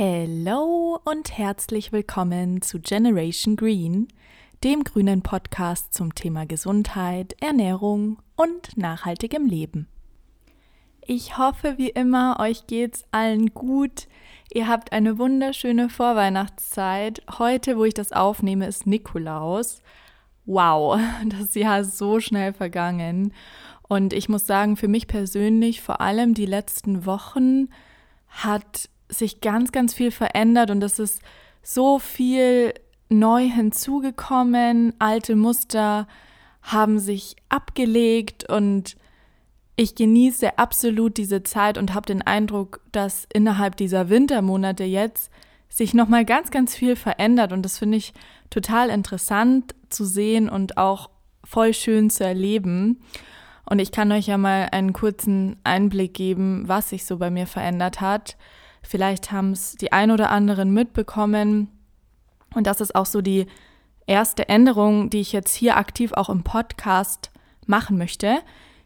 Hello und herzlich willkommen zu Generation Green, dem grünen Podcast zum Thema Gesundheit, Ernährung und nachhaltigem Leben. Ich hoffe wie immer, euch geht's allen gut. Ihr habt eine wunderschöne Vorweihnachtszeit. Heute, wo ich das aufnehme, ist Nikolaus. Wow, das Jahr ist so schnell vergangen. Und ich muss sagen, für mich persönlich, vor allem die letzten Wochen, hat sich ganz, ganz viel verändert und es ist so viel neu hinzugekommen. Alte Muster haben sich abgelegt und ich genieße absolut diese Zeit und habe den Eindruck, dass innerhalb dieser Wintermonate jetzt sich noch mal ganz ganz viel verändert und das finde ich total interessant zu sehen und auch voll schön zu erleben. Und ich kann euch ja mal einen kurzen Einblick geben, was sich so bei mir verändert hat. Vielleicht haben es die ein oder anderen mitbekommen. Und das ist auch so die erste Änderung, die ich jetzt hier aktiv auch im Podcast machen möchte.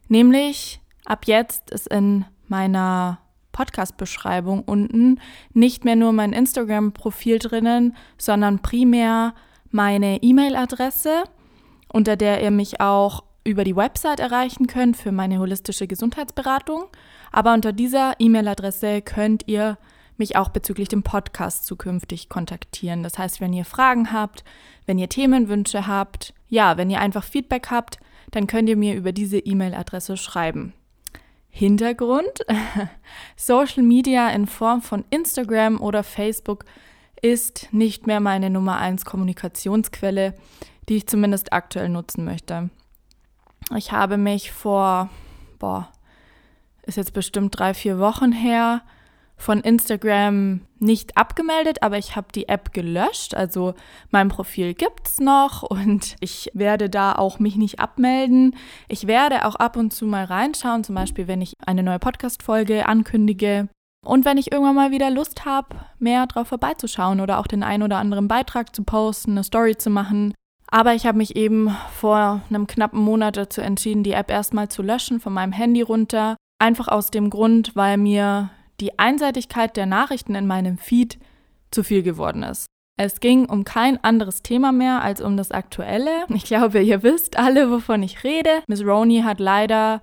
Nämlich ab jetzt ist in meiner Podcast-Beschreibung unten nicht mehr nur mein Instagram-Profil drinnen, sondern primär meine E-Mail-Adresse, unter der ihr mich auch über die Website erreichen könnt für meine holistische Gesundheitsberatung. Aber unter dieser E-Mail-Adresse könnt ihr mich auch bezüglich dem Podcast zukünftig kontaktieren. Das heißt, wenn ihr Fragen habt, wenn ihr Themenwünsche habt, ja, wenn ihr einfach Feedback habt, dann könnt ihr mir über diese E-Mail-Adresse schreiben. Hintergrund: Social Media in Form von Instagram oder Facebook ist nicht mehr meine Nummer 1 Kommunikationsquelle, die ich zumindest aktuell nutzen möchte. Ich habe mich vor, boah, ist jetzt bestimmt drei, vier Wochen her, von Instagram nicht abgemeldet, aber ich habe die App gelöscht. Also mein Profil gibt es noch und ich werde da auch mich nicht abmelden. Ich werde auch ab und zu mal reinschauen, zum Beispiel wenn ich eine neue Podcast-Folge ankündige. Und wenn ich irgendwann mal wieder Lust habe, mehr drauf vorbeizuschauen oder auch den einen oder anderen Beitrag zu posten, eine Story zu machen, aber ich habe mich eben vor einem knappen Monat dazu entschieden, die App erstmal zu löschen von meinem Handy runter. Einfach aus dem Grund, weil mir die Einseitigkeit der Nachrichten in meinem Feed zu viel geworden ist. Es ging um kein anderes Thema mehr als um das Aktuelle. Ich glaube, ihr wisst alle, wovon ich rede. Miss Roney hat leider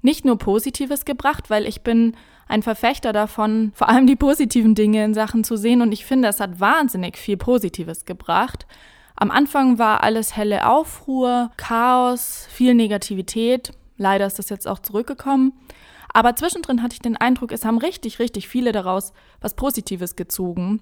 nicht nur Positives gebracht, weil ich bin ein Verfechter davon, vor allem die positiven Dinge in Sachen zu sehen und ich finde, es hat wahnsinnig viel Positives gebracht. Am Anfang war alles helle Aufruhr, Chaos, viel Negativität. Leider ist das jetzt auch zurückgekommen. Aber zwischendrin hatte ich den Eindruck, es haben richtig, richtig viele daraus was Positives gezogen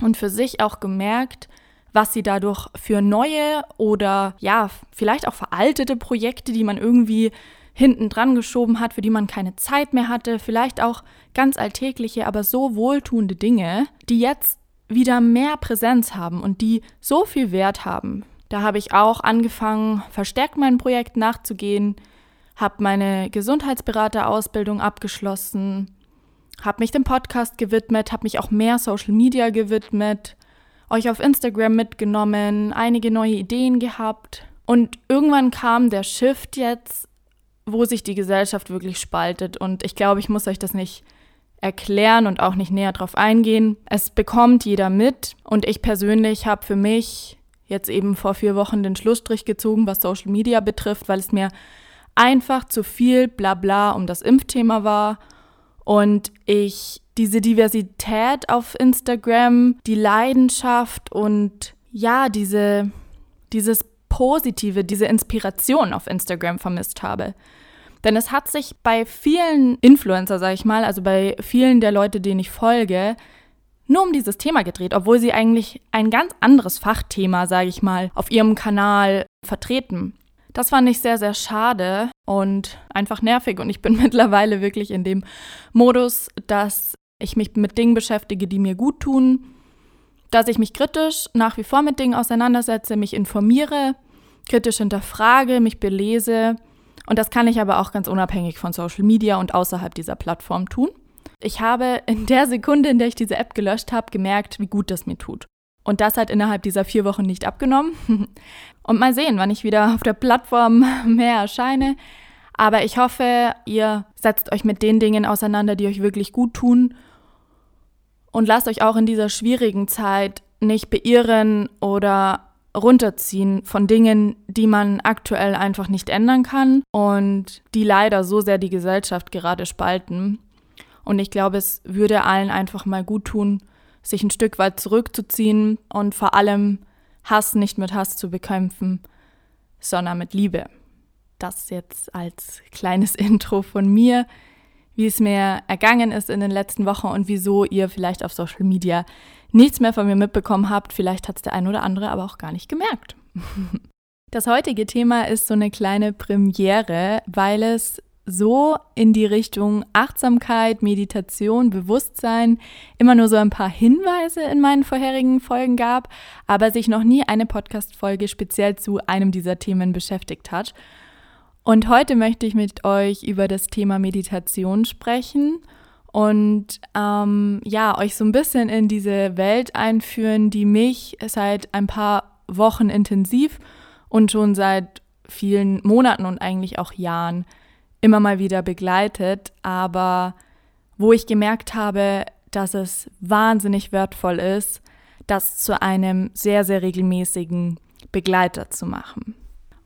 und für sich auch gemerkt, was sie dadurch für neue oder ja, vielleicht auch veraltete Projekte, die man irgendwie hinten dran geschoben hat, für die man keine Zeit mehr hatte, vielleicht auch ganz alltägliche, aber so wohltuende Dinge, die jetzt wieder mehr Präsenz haben und die so viel Wert haben. Da habe ich auch angefangen, verstärkt meinem Projekt nachzugehen, habe meine Gesundheitsberaterausbildung abgeschlossen, habe mich dem Podcast gewidmet, habe mich auch mehr Social Media gewidmet, euch auf Instagram mitgenommen, einige neue Ideen gehabt. Und irgendwann kam der Shift jetzt, wo sich die Gesellschaft wirklich spaltet. Und ich glaube, ich muss euch das nicht erklären und auch nicht näher drauf eingehen. Es bekommt jeder mit und ich persönlich habe für mich jetzt eben vor vier Wochen den Schlussstrich gezogen, was Social Media betrifft, weil es mir einfach zu viel Blabla um das Impfthema war und ich diese Diversität auf Instagram, die Leidenschaft und ja, diese, dieses Positive, diese Inspiration auf Instagram vermisst habe. Denn es hat sich bei vielen Influencer, sag ich mal, also bei vielen der Leute, denen ich folge, nur um dieses Thema gedreht, obwohl sie eigentlich ein ganz anderes Fachthema, sage ich mal, auf ihrem Kanal vertreten. Das fand ich sehr, sehr schade und einfach nervig. Und ich bin mittlerweile wirklich in dem Modus, dass ich mich mit Dingen beschäftige, die mir gut tun, dass ich mich kritisch nach wie vor mit Dingen auseinandersetze, mich informiere, kritisch hinterfrage, mich belese und das kann ich aber auch ganz unabhängig von Social Media und außerhalb dieser Plattform tun. Ich habe in der Sekunde, in der ich diese App gelöscht habe, gemerkt, wie gut das mir tut. Und das hat innerhalb dieser vier Wochen nicht abgenommen. Und mal sehen, wann ich wieder auf der Plattform mehr erscheine. Aber ich hoffe, ihr setzt euch mit den Dingen auseinander, die euch wirklich gut tun. Und lasst euch auch in dieser schwierigen Zeit nicht beirren oder runterziehen von Dingen, die man aktuell einfach nicht ändern kann und die leider so sehr die Gesellschaft gerade spalten. Und ich glaube, es würde allen einfach mal gut tun, sich ein Stück weit zurückzuziehen und vor allem Hass nicht mit Hass zu bekämpfen, sondern mit Liebe. Das jetzt als kleines Intro von mir, wie es mir ergangen ist in den letzten Wochen und wieso ihr vielleicht auf Social Media nichts mehr von mir mitbekommen habt. Vielleicht hat es der ein oder andere aber auch gar nicht gemerkt. Das heutige Thema ist so eine kleine Premiere, weil es so in die Richtung Achtsamkeit, Meditation, Bewusstsein immer nur so ein paar Hinweise in meinen vorherigen Folgen gab, aber sich noch nie eine Podcast-Folge speziell zu einem dieser Themen beschäftigt hat. Und heute möchte ich mit euch über das Thema Meditation sprechen und ähm, ja, euch so ein bisschen in diese Welt einführen, die mich seit ein paar Wochen intensiv und schon seit vielen Monaten und eigentlich auch Jahren immer mal wieder begleitet, aber wo ich gemerkt habe, dass es wahnsinnig wertvoll ist, das zu einem sehr, sehr regelmäßigen Begleiter zu machen.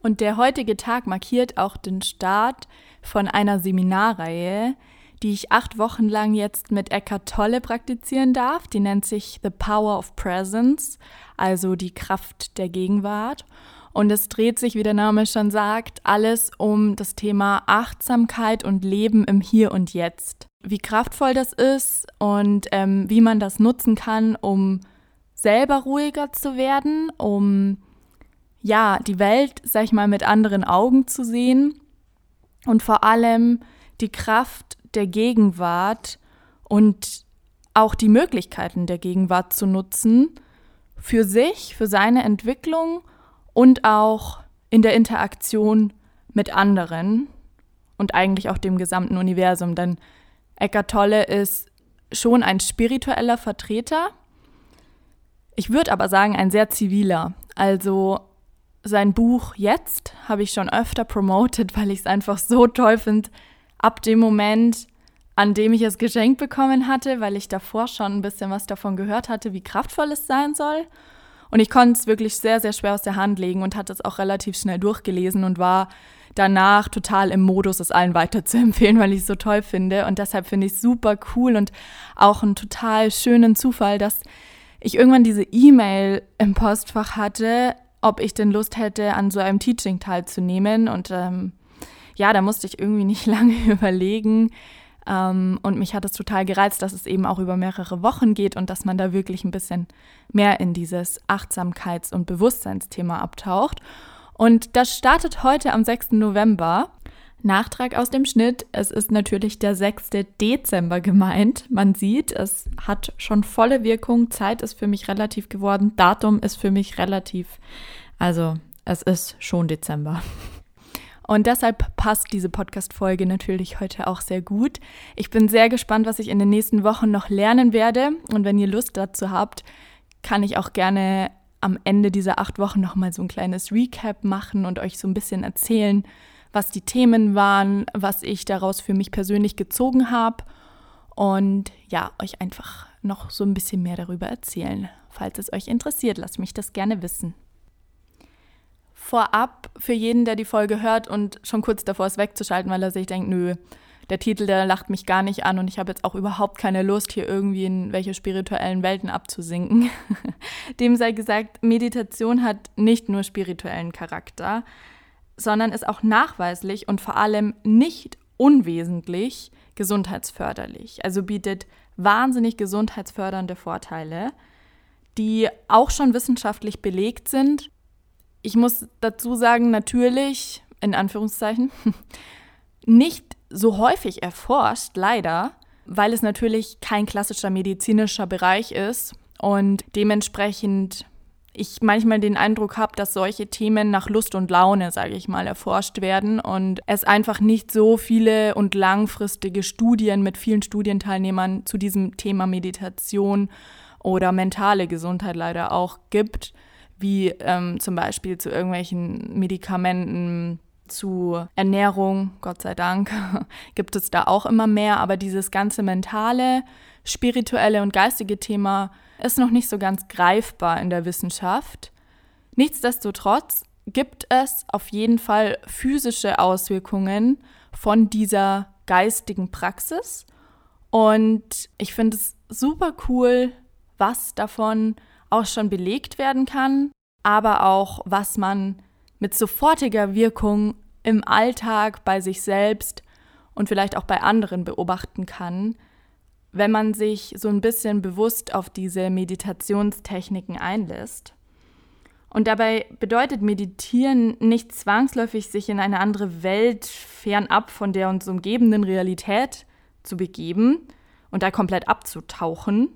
Und der heutige Tag markiert auch den Start von einer Seminarreihe, die ich acht Wochen lang jetzt mit Eckhart Tolle praktizieren darf. Die nennt sich The Power of Presence, also die Kraft der Gegenwart. Und es dreht sich, wie der Name schon sagt, alles um das Thema Achtsamkeit und Leben im Hier und Jetzt. Wie kraftvoll das ist und ähm, wie man das nutzen kann, um selber ruhiger zu werden, um ja die Welt, sag ich mal, mit anderen Augen zu sehen und vor allem die Kraft der Gegenwart und auch die Möglichkeiten der Gegenwart zu nutzen für sich, für seine Entwicklung und auch in der Interaktion mit anderen und eigentlich auch dem gesamten Universum. Denn Eckart Tolle ist schon ein spiritueller Vertreter. Ich würde aber sagen, ein sehr ziviler. Also sein Buch Jetzt habe ich schon öfter promotet, weil ich es einfach so toll finde. Ab dem Moment, an dem ich es geschenkt bekommen hatte, weil ich davor schon ein bisschen was davon gehört hatte, wie kraftvoll es sein soll. Und ich konnte es wirklich sehr, sehr schwer aus der Hand legen und hatte es auch relativ schnell durchgelesen und war danach total im Modus, es allen weiterzuempfehlen, weil ich es so toll finde. Und deshalb finde ich es super cool und auch einen total schönen Zufall, dass ich irgendwann diese E-Mail im Postfach hatte, ob ich denn Lust hätte, an so einem Teaching teilzunehmen. Und ähm, ja, da musste ich irgendwie nicht lange überlegen, ähm, und mich hat es total gereizt, dass es eben auch über mehrere Wochen geht und dass man da wirklich ein bisschen mehr in dieses Achtsamkeits- und Bewusstseinsthema abtaucht. Und das startet heute am 6. November. Nachtrag aus dem Schnitt. Es ist natürlich der 6. Dezember gemeint. Man sieht, es hat schon volle Wirkung. Zeit ist für mich relativ geworden. Datum ist für mich relativ. Also, es ist schon Dezember. Und deshalb passt diese Podcast-Folge natürlich heute auch sehr gut. Ich bin sehr gespannt, was ich in den nächsten Wochen noch lernen werde. Und wenn ihr Lust dazu habt, kann ich auch gerne am Ende dieser acht Wochen nochmal so ein kleines Recap machen und euch so ein bisschen erzählen, was die Themen waren, was ich daraus für mich persönlich gezogen habe. Und ja, euch einfach noch so ein bisschen mehr darüber erzählen. Falls es euch interessiert, lasst mich das gerne wissen vorab für jeden, der die Folge hört und schon kurz davor ist wegzuschalten, weil er sich denkt, nö, der Titel, der lacht mich gar nicht an und ich habe jetzt auch überhaupt keine Lust, hier irgendwie in welche spirituellen Welten abzusinken. Dem sei gesagt, Meditation hat nicht nur spirituellen Charakter, sondern ist auch nachweislich und vor allem nicht unwesentlich gesundheitsförderlich. Also bietet wahnsinnig gesundheitsfördernde Vorteile, die auch schon wissenschaftlich belegt sind ich muss dazu sagen, natürlich, in Anführungszeichen, nicht so häufig erforscht, leider, weil es natürlich kein klassischer medizinischer Bereich ist und dementsprechend ich manchmal den Eindruck habe, dass solche Themen nach Lust und Laune, sage ich mal, erforscht werden und es einfach nicht so viele und langfristige Studien mit vielen Studienteilnehmern zu diesem Thema Meditation oder mentale Gesundheit leider auch gibt wie ähm, zum Beispiel zu irgendwelchen Medikamenten, zu Ernährung, Gott sei Dank, gibt es da auch immer mehr, aber dieses ganze mentale, spirituelle und geistige Thema ist noch nicht so ganz greifbar in der Wissenschaft. Nichtsdestotrotz gibt es auf jeden Fall physische Auswirkungen von dieser geistigen Praxis. Und ich finde es super cool, was davon auch schon belegt werden kann, aber auch was man mit sofortiger Wirkung im Alltag bei sich selbst und vielleicht auch bei anderen beobachten kann, wenn man sich so ein bisschen bewusst auf diese Meditationstechniken einlässt. Und dabei bedeutet Meditieren nicht zwangsläufig, sich in eine andere Welt fernab von der uns umgebenden Realität zu begeben und da komplett abzutauchen.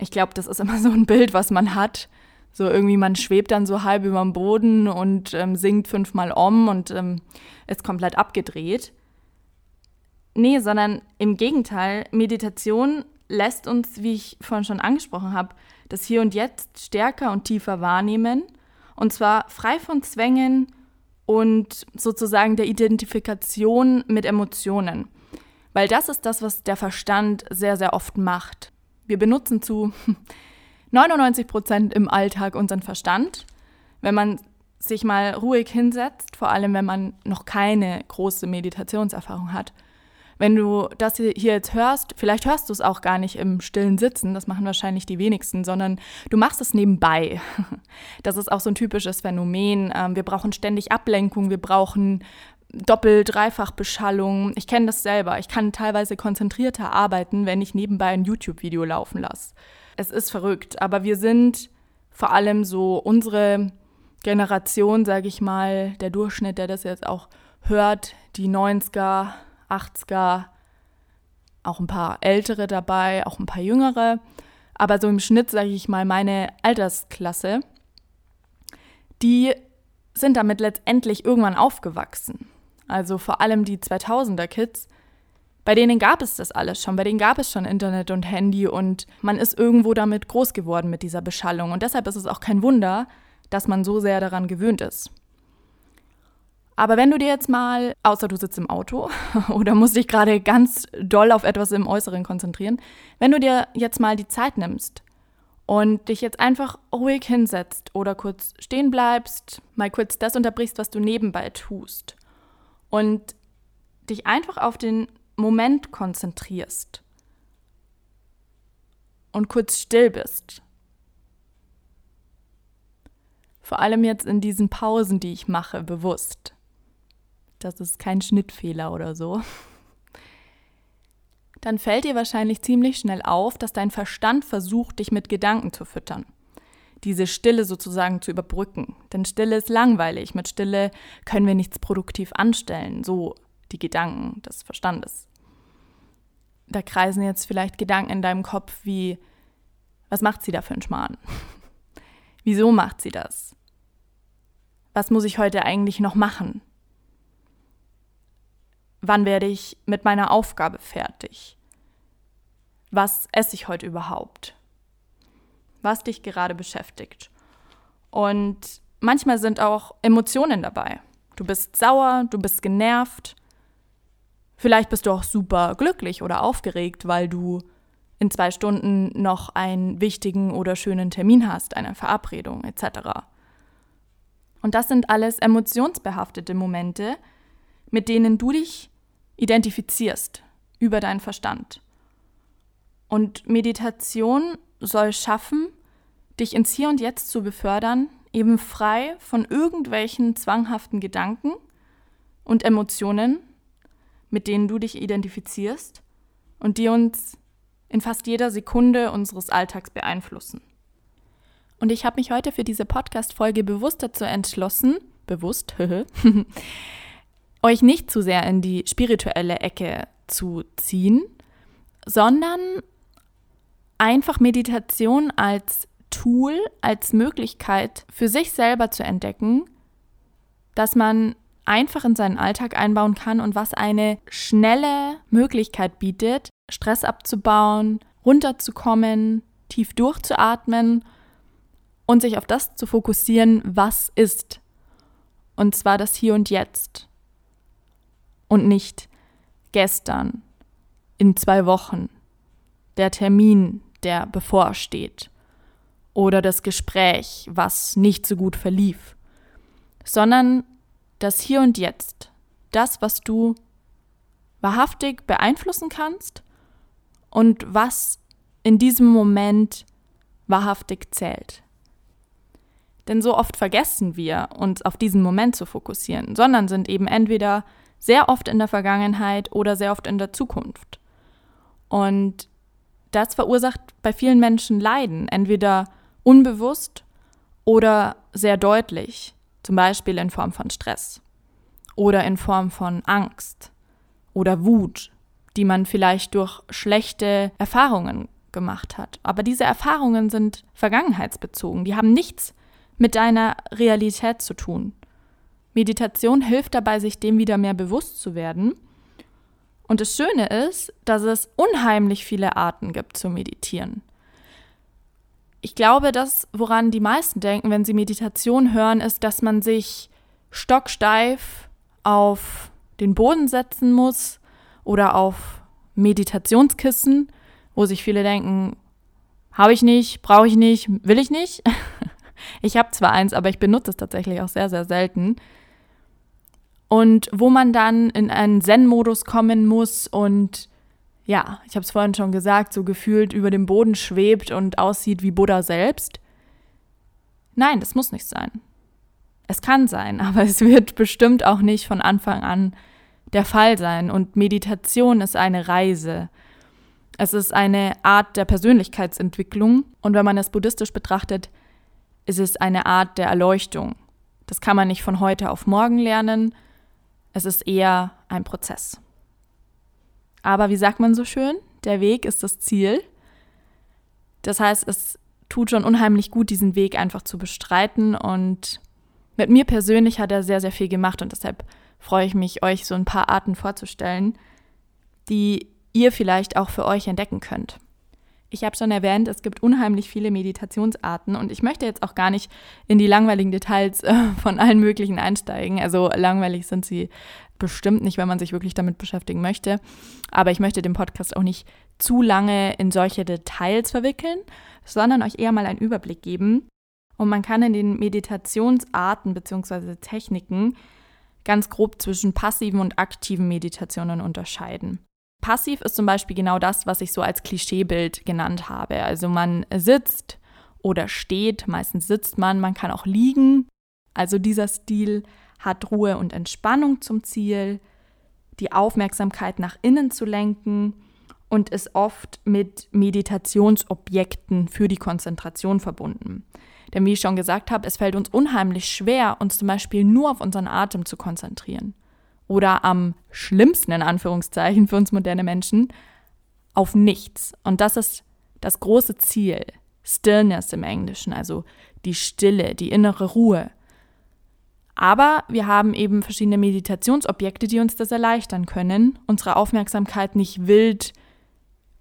Ich glaube, das ist immer so ein Bild, was man hat. So irgendwie, man schwebt dann so halb über dem Boden und ähm, singt fünfmal um und ähm, ist komplett abgedreht. Nee, sondern im Gegenteil, Meditation lässt uns, wie ich vorhin schon angesprochen habe, das Hier und Jetzt stärker und tiefer wahrnehmen. Und zwar frei von Zwängen und sozusagen der Identifikation mit Emotionen. Weil das ist das, was der Verstand sehr, sehr oft macht. Wir benutzen zu 99 Prozent im Alltag unseren Verstand. Wenn man sich mal ruhig hinsetzt, vor allem wenn man noch keine große Meditationserfahrung hat, wenn du das hier jetzt hörst, vielleicht hörst du es auch gar nicht im stillen Sitzen, das machen wahrscheinlich die wenigsten, sondern du machst es nebenbei. Das ist auch so ein typisches Phänomen. Ähm, wir brauchen ständig Ablenkung, wir brauchen Doppel-, Dreifach-Beschallung. Ich kenne das selber. Ich kann teilweise konzentrierter arbeiten, wenn ich nebenbei ein YouTube-Video laufen lasse. Es ist verrückt, aber wir sind vor allem so unsere Generation, sage ich mal, der Durchschnitt, der das jetzt auch hört, die 90er, 80er, auch ein paar ältere dabei, auch ein paar jüngere. Aber so im Schnitt, sage ich mal, meine Altersklasse, die sind damit letztendlich irgendwann aufgewachsen. Also vor allem die 2000er Kids, bei denen gab es das alles schon, bei denen gab es schon Internet und Handy und man ist irgendwo damit groß geworden mit dieser Beschallung. Und deshalb ist es auch kein Wunder, dass man so sehr daran gewöhnt ist. Aber wenn du dir jetzt mal, außer du sitzt im Auto oder musst dich gerade ganz doll auf etwas im Äußeren konzentrieren, wenn du dir jetzt mal die Zeit nimmst und dich jetzt einfach ruhig hinsetzt oder kurz stehen bleibst, mal kurz das unterbrichst, was du nebenbei tust und dich einfach auf den Moment konzentrierst und kurz still bist. Vor allem jetzt in diesen Pausen, die ich mache, bewusst. Das ist kein Schnittfehler oder so. Dann fällt dir wahrscheinlich ziemlich schnell auf, dass dein Verstand versucht, dich mit Gedanken zu füttern. Diese Stille sozusagen zu überbrücken. Denn Stille ist langweilig. Mit Stille können wir nichts produktiv anstellen. So die Gedanken des Verstandes. Da kreisen jetzt vielleicht Gedanken in deinem Kopf wie, was macht sie da für einen Schmarrn? Wieso macht sie das? Was muss ich heute eigentlich noch machen? Wann werde ich mit meiner Aufgabe fertig? Was esse ich heute überhaupt? Was dich gerade beschäftigt? Und manchmal sind auch Emotionen dabei. Du bist sauer, du bist genervt. Vielleicht bist du auch super glücklich oder aufgeregt, weil du in zwei Stunden noch einen wichtigen oder schönen Termin hast, eine Verabredung etc. Und das sind alles emotionsbehaftete Momente, mit denen du dich identifizierst über deinen Verstand. Und Meditation soll schaffen, dich ins Hier und Jetzt zu befördern, eben frei von irgendwelchen zwanghaften Gedanken und Emotionen, mit denen du dich identifizierst und die uns in fast jeder Sekunde unseres Alltags beeinflussen. Und ich habe mich heute für diese Podcast-Folge bewusst dazu entschlossen, bewusst, euch nicht zu sehr in die spirituelle Ecke zu ziehen, sondern einfach Meditation als Tool, als Möglichkeit für sich selber zu entdecken, dass man einfach in seinen Alltag einbauen kann und was eine schnelle Möglichkeit bietet, Stress abzubauen, runterzukommen, tief durchzuatmen und sich auf das zu fokussieren, was ist. Und zwar das Hier und Jetzt. Und nicht gestern, in zwei Wochen, der Termin, der bevorsteht oder das Gespräch, was nicht so gut verlief, sondern das Hier und Jetzt, das, was du wahrhaftig beeinflussen kannst und was in diesem Moment wahrhaftig zählt. Denn so oft vergessen wir, uns auf diesen Moment zu fokussieren, sondern sind eben entweder sehr oft in der Vergangenheit oder sehr oft in der Zukunft. Und das verursacht bei vielen Menschen Leiden, entweder unbewusst oder sehr deutlich, zum Beispiel in Form von Stress oder in Form von Angst oder Wut, die man vielleicht durch schlechte Erfahrungen gemacht hat. Aber diese Erfahrungen sind vergangenheitsbezogen, die haben nichts mit deiner Realität zu tun. Meditation hilft dabei, sich dem wieder mehr bewusst zu werden. Und das Schöne ist, dass es unheimlich viele Arten gibt zu meditieren. Ich glaube, das, woran die meisten denken, wenn sie Meditation hören, ist, dass man sich stocksteif auf den Boden setzen muss oder auf Meditationskissen, wo sich viele denken, habe ich nicht, brauche ich nicht, will ich nicht. ich habe zwar eins, aber ich benutze es tatsächlich auch sehr, sehr selten. Und wo man dann in einen Zen-Modus kommen muss und ja, ich habe es vorhin schon gesagt, so gefühlt über dem Boden schwebt und aussieht wie Buddha selbst. Nein, das muss nicht sein. Es kann sein, aber es wird bestimmt auch nicht von Anfang an der Fall sein. Und Meditation ist eine Reise. Es ist eine Art der Persönlichkeitsentwicklung. Und wenn man es buddhistisch betrachtet, ist es eine Art der Erleuchtung. Das kann man nicht von heute auf morgen lernen. Es ist eher ein Prozess. Aber wie sagt man so schön? Der Weg ist das Ziel. Das heißt, es tut schon unheimlich gut, diesen Weg einfach zu bestreiten. Und mit mir persönlich hat er sehr, sehr viel gemacht. Und deshalb freue ich mich, euch so ein paar Arten vorzustellen, die ihr vielleicht auch für euch entdecken könnt. Ich habe schon erwähnt, es gibt unheimlich viele Meditationsarten und ich möchte jetzt auch gar nicht in die langweiligen Details äh, von allen möglichen einsteigen. Also langweilig sind sie bestimmt nicht, wenn man sich wirklich damit beschäftigen möchte. Aber ich möchte den Podcast auch nicht zu lange in solche Details verwickeln, sondern euch eher mal einen Überblick geben. Und man kann in den Meditationsarten bzw. Techniken ganz grob zwischen passiven und aktiven Meditationen unterscheiden. Passiv ist zum Beispiel genau das, was ich so als Klischeebild genannt habe. Also man sitzt oder steht, meistens sitzt man, man kann auch liegen. Also dieser Stil hat Ruhe und Entspannung zum Ziel, die Aufmerksamkeit nach innen zu lenken und ist oft mit Meditationsobjekten für die Konzentration verbunden. Denn wie ich schon gesagt habe, es fällt uns unheimlich schwer, uns zum Beispiel nur auf unseren Atem zu konzentrieren. Oder am schlimmsten in Anführungszeichen für uns moderne Menschen, auf nichts. Und das ist das große Ziel. Stillness im Englischen, also die Stille, die innere Ruhe. Aber wir haben eben verschiedene Meditationsobjekte, die uns das erleichtern können, unsere Aufmerksamkeit nicht wild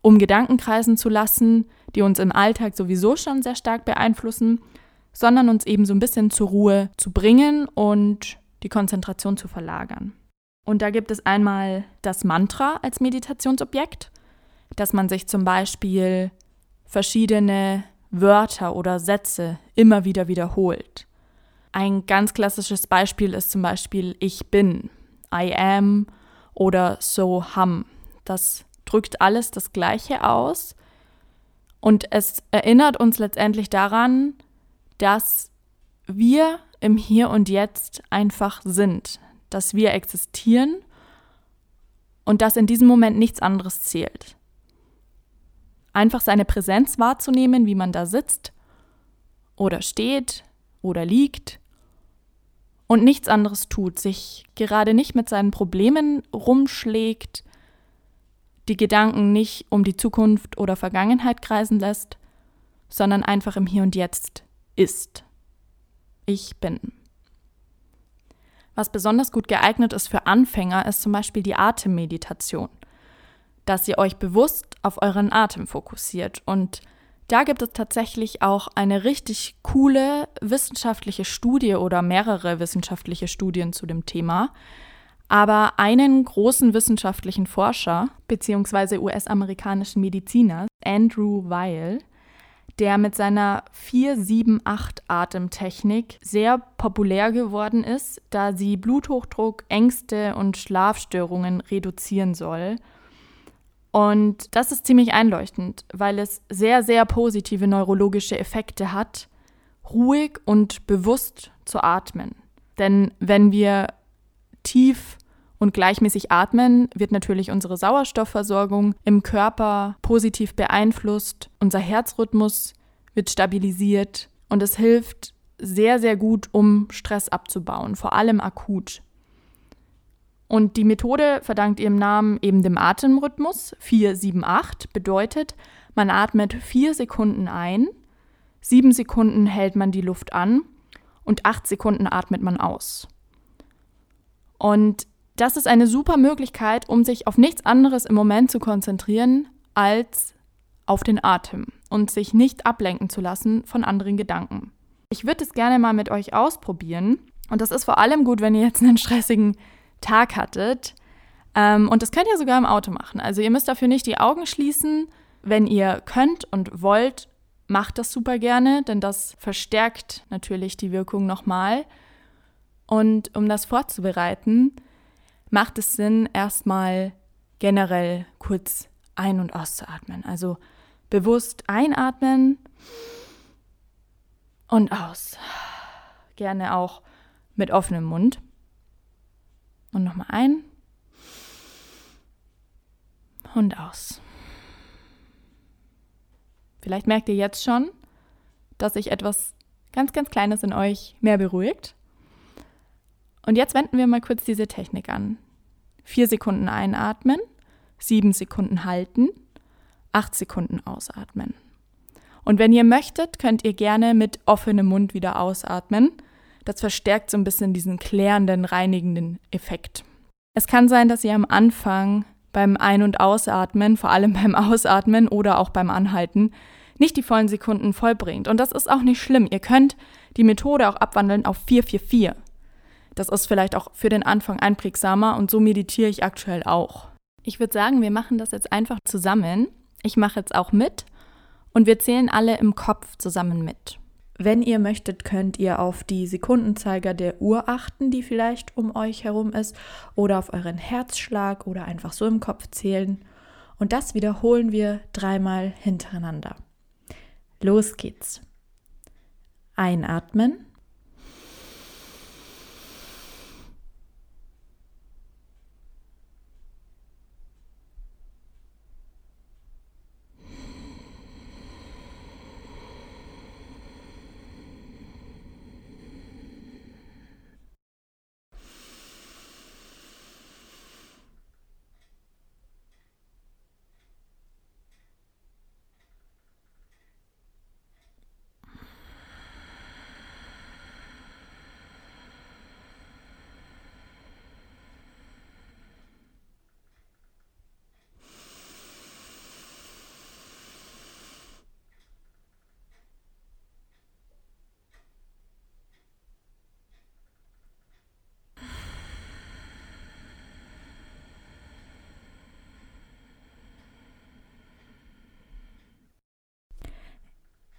um Gedanken kreisen zu lassen, die uns im Alltag sowieso schon sehr stark beeinflussen, sondern uns eben so ein bisschen zur Ruhe zu bringen und die Konzentration zu verlagern. Und da gibt es einmal das Mantra als Meditationsobjekt, dass man sich zum Beispiel verschiedene Wörter oder Sätze immer wieder wiederholt. Ein ganz klassisches Beispiel ist zum Beispiel Ich bin, I am oder So ham. Das drückt alles das Gleiche aus und es erinnert uns letztendlich daran, dass wir im Hier und Jetzt einfach sind, dass wir existieren und dass in diesem Moment nichts anderes zählt. Einfach seine Präsenz wahrzunehmen, wie man da sitzt oder steht oder liegt und nichts anderes tut, sich gerade nicht mit seinen Problemen rumschlägt, die Gedanken nicht um die Zukunft oder Vergangenheit kreisen lässt, sondern einfach im Hier und Jetzt ist. Ich bin. Was besonders gut geeignet ist für Anfänger, ist zum Beispiel die Atemmeditation, dass ihr euch bewusst auf euren Atem fokussiert und Da gibt es tatsächlich auch eine richtig coole wissenschaftliche Studie oder mehrere wissenschaftliche Studien zu dem Thema. Aber einen großen wissenschaftlichen Forscher bzw. US-amerikanischen Mediziner, Andrew Weil, der mit seiner 4-7-8-Atemtechnik sehr populär geworden ist, da sie Bluthochdruck, Ängste und Schlafstörungen reduzieren soll. Und das ist ziemlich einleuchtend, weil es sehr, sehr positive neurologische Effekte hat, ruhig und bewusst zu atmen. Denn wenn wir tief und gleichmäßig atmen, wird natürlich unsere Sauerstoffversorgung im Körper positiv beeinflusst, unser Herzrhythmus wird stabilisiert und es hilft sehr, sehr gut, um Stress abzubauen, vor allem akut. Und die Methode verdankt ihrem Namen eben dem Atemrhythmus. 478 bedeutet, man atmet vier Sekunden ein, sieben Sekunden hält man die Luft an und acht Sekunden atmet man aus. Und das ist eine super Möglichkeit, um sich auf nichts anderes im Moment zu konzentrieren als auf den Atem und sich nicht ablenken zu lassen von anderen Gedanken. Ich würde es gerne mal mit euch ausprobieren. Und das ist vor allem gut, wenn ihr jetzt einen stressigen Tag hattet. Ähm, und das könnt ihr sogar im Auto machen. Also ihr müsst dafür nicht die Augen schließen. Wenn ihr könnt und wollt, macht das super gerne, denn das verstärkt natürlich die Wirkung nochmal. Und um das vorzubereiten, macht es Sinn, erstmal generell kurz ein- und auszuatmen. Also bewusst einatmen und aus. Gerne auch mit offenem Mund. Und nochmal ein und aus. Vielleicht merkt ihr jetzt schon, dass sich etwas ganz, ganz Kleines in euch mehr beruhigt. Und jetzt wenden wir mal kurz diese Technik an. Vier Sekunden einatmen, sieben Sekunden halten, acht Sekunden ausatmen. Und wenn ihr möchtet, könnt ihr gerne mit offenem Mund wieder ausatmen das verstärkt so ein bisschen diesen klärenden, reinigenden Effekt. Es kann sein, dass ihr am Anfang beim Ein- und Ausatmen, vor allem beim Ausatmen oder auch beim Anhalten, nicht die vollen Sekunden vollbringt. Und das ist auch nicht schlimm. Ihr könnt die Methode auch abwandeln auf 444. Das ist vielleicht auch für den Anfang einprägsamer und so meditiere ich aktuell auch. Ich würde sagen, wir machen das jetzt einfach zusammen. Ich mache jetzt auch mit und wir zählen alle im Kopf zusammen mit. Wenn ihr möchtet, könnt ihr auf die Sekundenzeiger der Uhr achten, die vielleicht um euch herum ist, oder auf euren Herzschlag oder einfach so im Kopf zählen. Und das wiederholen wir dreimal hintereinander. Los geht's. Einatmen.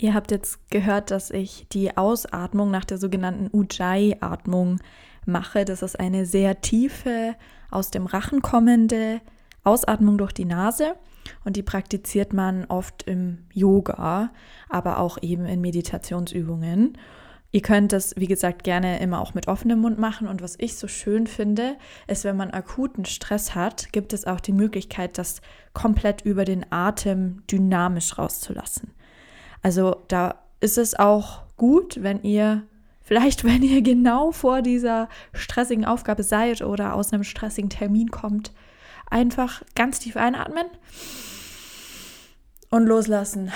Ihr habt jetzt gehört, dass ich die Ausatmung nach der sogenannten Ujjayi-Atmung mache. Das ist eine sehr tiefe, aus dem Rachen kommende Ausatmung durch die Nase. Und die praktiziert man oft im Yoga, aber auch eben in Meditationsübungen. Ihr könnt das, wie gesagt, gerne immer auch mit offenem Mund machen. Und was ich so schön finde, ist, wenn man akuten Stress hat, gibt es auch die Möglichkeit, das komplett über den Atem dynamisch rauszulassen. Also da ist es auch gut, wenn ihr vielleicht, wenn ihr genau vor dieser stressigen Aufgabe seid oder aus einem stressigen Termin kommt, einfach ganz tief einatmen und loslassen.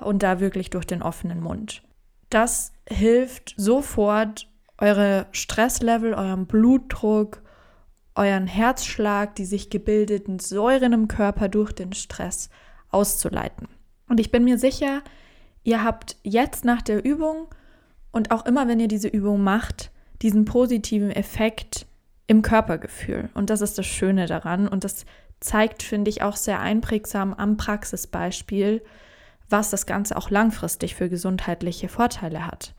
Und da wirklich durch den offenen Mund. Das hilft sofort, eure Stresslevel, euren Blutdruck, euren Herzschlag, die sich gebildeten Säuren im Körper durch den Stress auszuleiten. Und ich bin mir sicher, ihr habt jetzt nach der Übung und auch immer, wenn ihr diese Übung macht, diesen positiven Effekt im Körpergefühl. Und das ist das Schöne daran. Und das zeigt, finde ich, auch sehr einprägsam am Praxisbeispiel, was das Ganze auch langfristig für gesundheitliche Vorteile hat.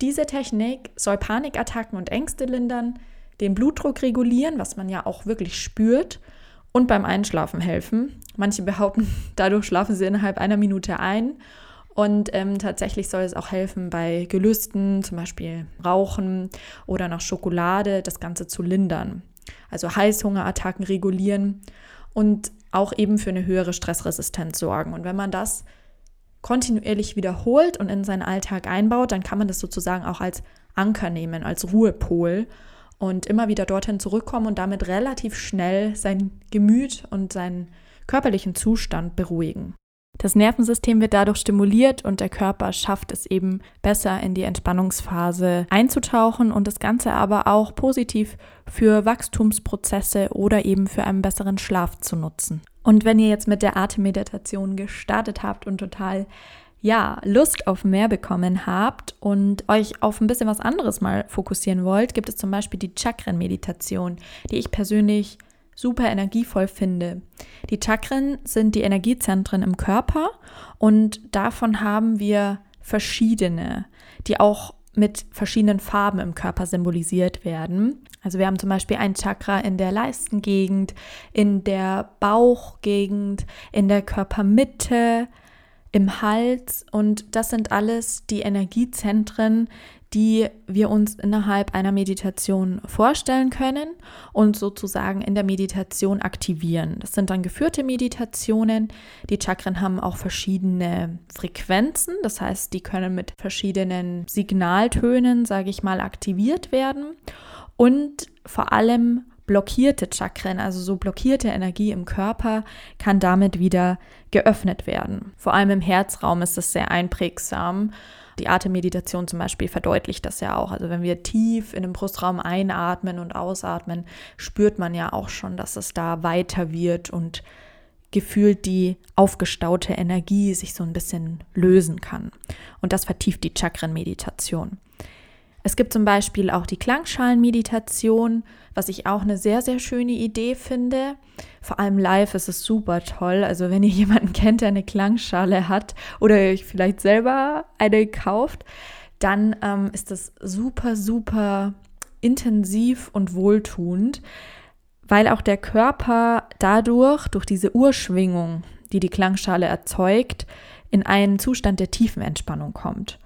Diese Technik soll Panikattacken und Ängste lindern, den Blutdruck regulieren, was man ja auch wirklich spürt, und beim Einschlafen helfen. Manche behaupten, dadurch schlafen sie innerhalb einer Minute ein. Und ähm, tatsächlich soll es auch helfen bei Gelüsten, zum Beispiel Rauchen oder nach Schokolade, das Ganze zu lindern. Also Heißhungerattacken regulieren und auch eben für eine höhere Stressresistenz sorgen. Und wenn man das kontinuierlich wiederholt und in seinen Alltag einbaut, dann kann man das sozusagen auch als Anker nehmen, als Ruhepol und immer wieder dorthin zurückkommen und damit relativ schnell sein Gemüt und seinen körperlichen Zustand beruhigen. Das Nervensystem wird dadurch stimuliert und der Körper schafft es eben besser in die Entspannungsphase einzutauchen und das Ganze aber auch positiv für Wachstumsprozesse oder eben für einen besseren Schlaf zu nutzen. Und wenn ihr jetzt mit der Atemmeditation gestartet habt und total ja, Lust auf mehr bekommen habt und euch auf ein bisschen was anderes mal fokussieren wollt, gibt es zum Beispiel die Chakren-Meditation, die ich persönlich super energievoll finde. Die Chakren sind die Energiezentren im Körper und davon haben wir verschiedene, die auch mit verschiedenen Farben im Körper symbolisiert werden. Also wir haben zum Beispiel ein Chakra in der Leistengegend, in der Bauchgegend, in der Körpermitte, im Hals und das sind alles die Energiezentren, die wir uns innerhalb einer Meditation vorstellen können und sozusagen in der Meditation aktivieren. Das sind dann geführte Meditationen. Die Chakren haben auch verschiedene Frequenzen, das heißt, die können mit verschiedenen Signaltönen, sage ich mal, aktiviert werden und vor allem blockierte Chakren, also so blockierte Energie im Körper, kann damit wieder geöffnet werden. Vor allem im Herzraum ist das sehr einprägsam. Die Atemmeditation zum Beispiel verdeutlicht das ja auch. Also wenn wir tief in den Brustraum einatmen und ausatmen, spürt man ja auch schon, dass es da weiter wird und gefühlt die aufgestaute Energie sich so ein bisschen lösen kann. Und das vertieft die Chakrenmeditation. Es gibt zum Beispiel auch die Klangschalenmeditation, was ich auch eine sehr, sehr schöne Idee finde. Vor allem live ist es super toll. Also wenn ihr jemanden kennt, der eine Klangschale hat oder euch vielleicht selber eine kauft, dann ähm, ist das super, super intensiv und wohltuend, weil auch der Körper dadurch, durch diese Urschwingung, die die Klangschale erzeugt, in einen Zustand der tiefen Entspannung kommt.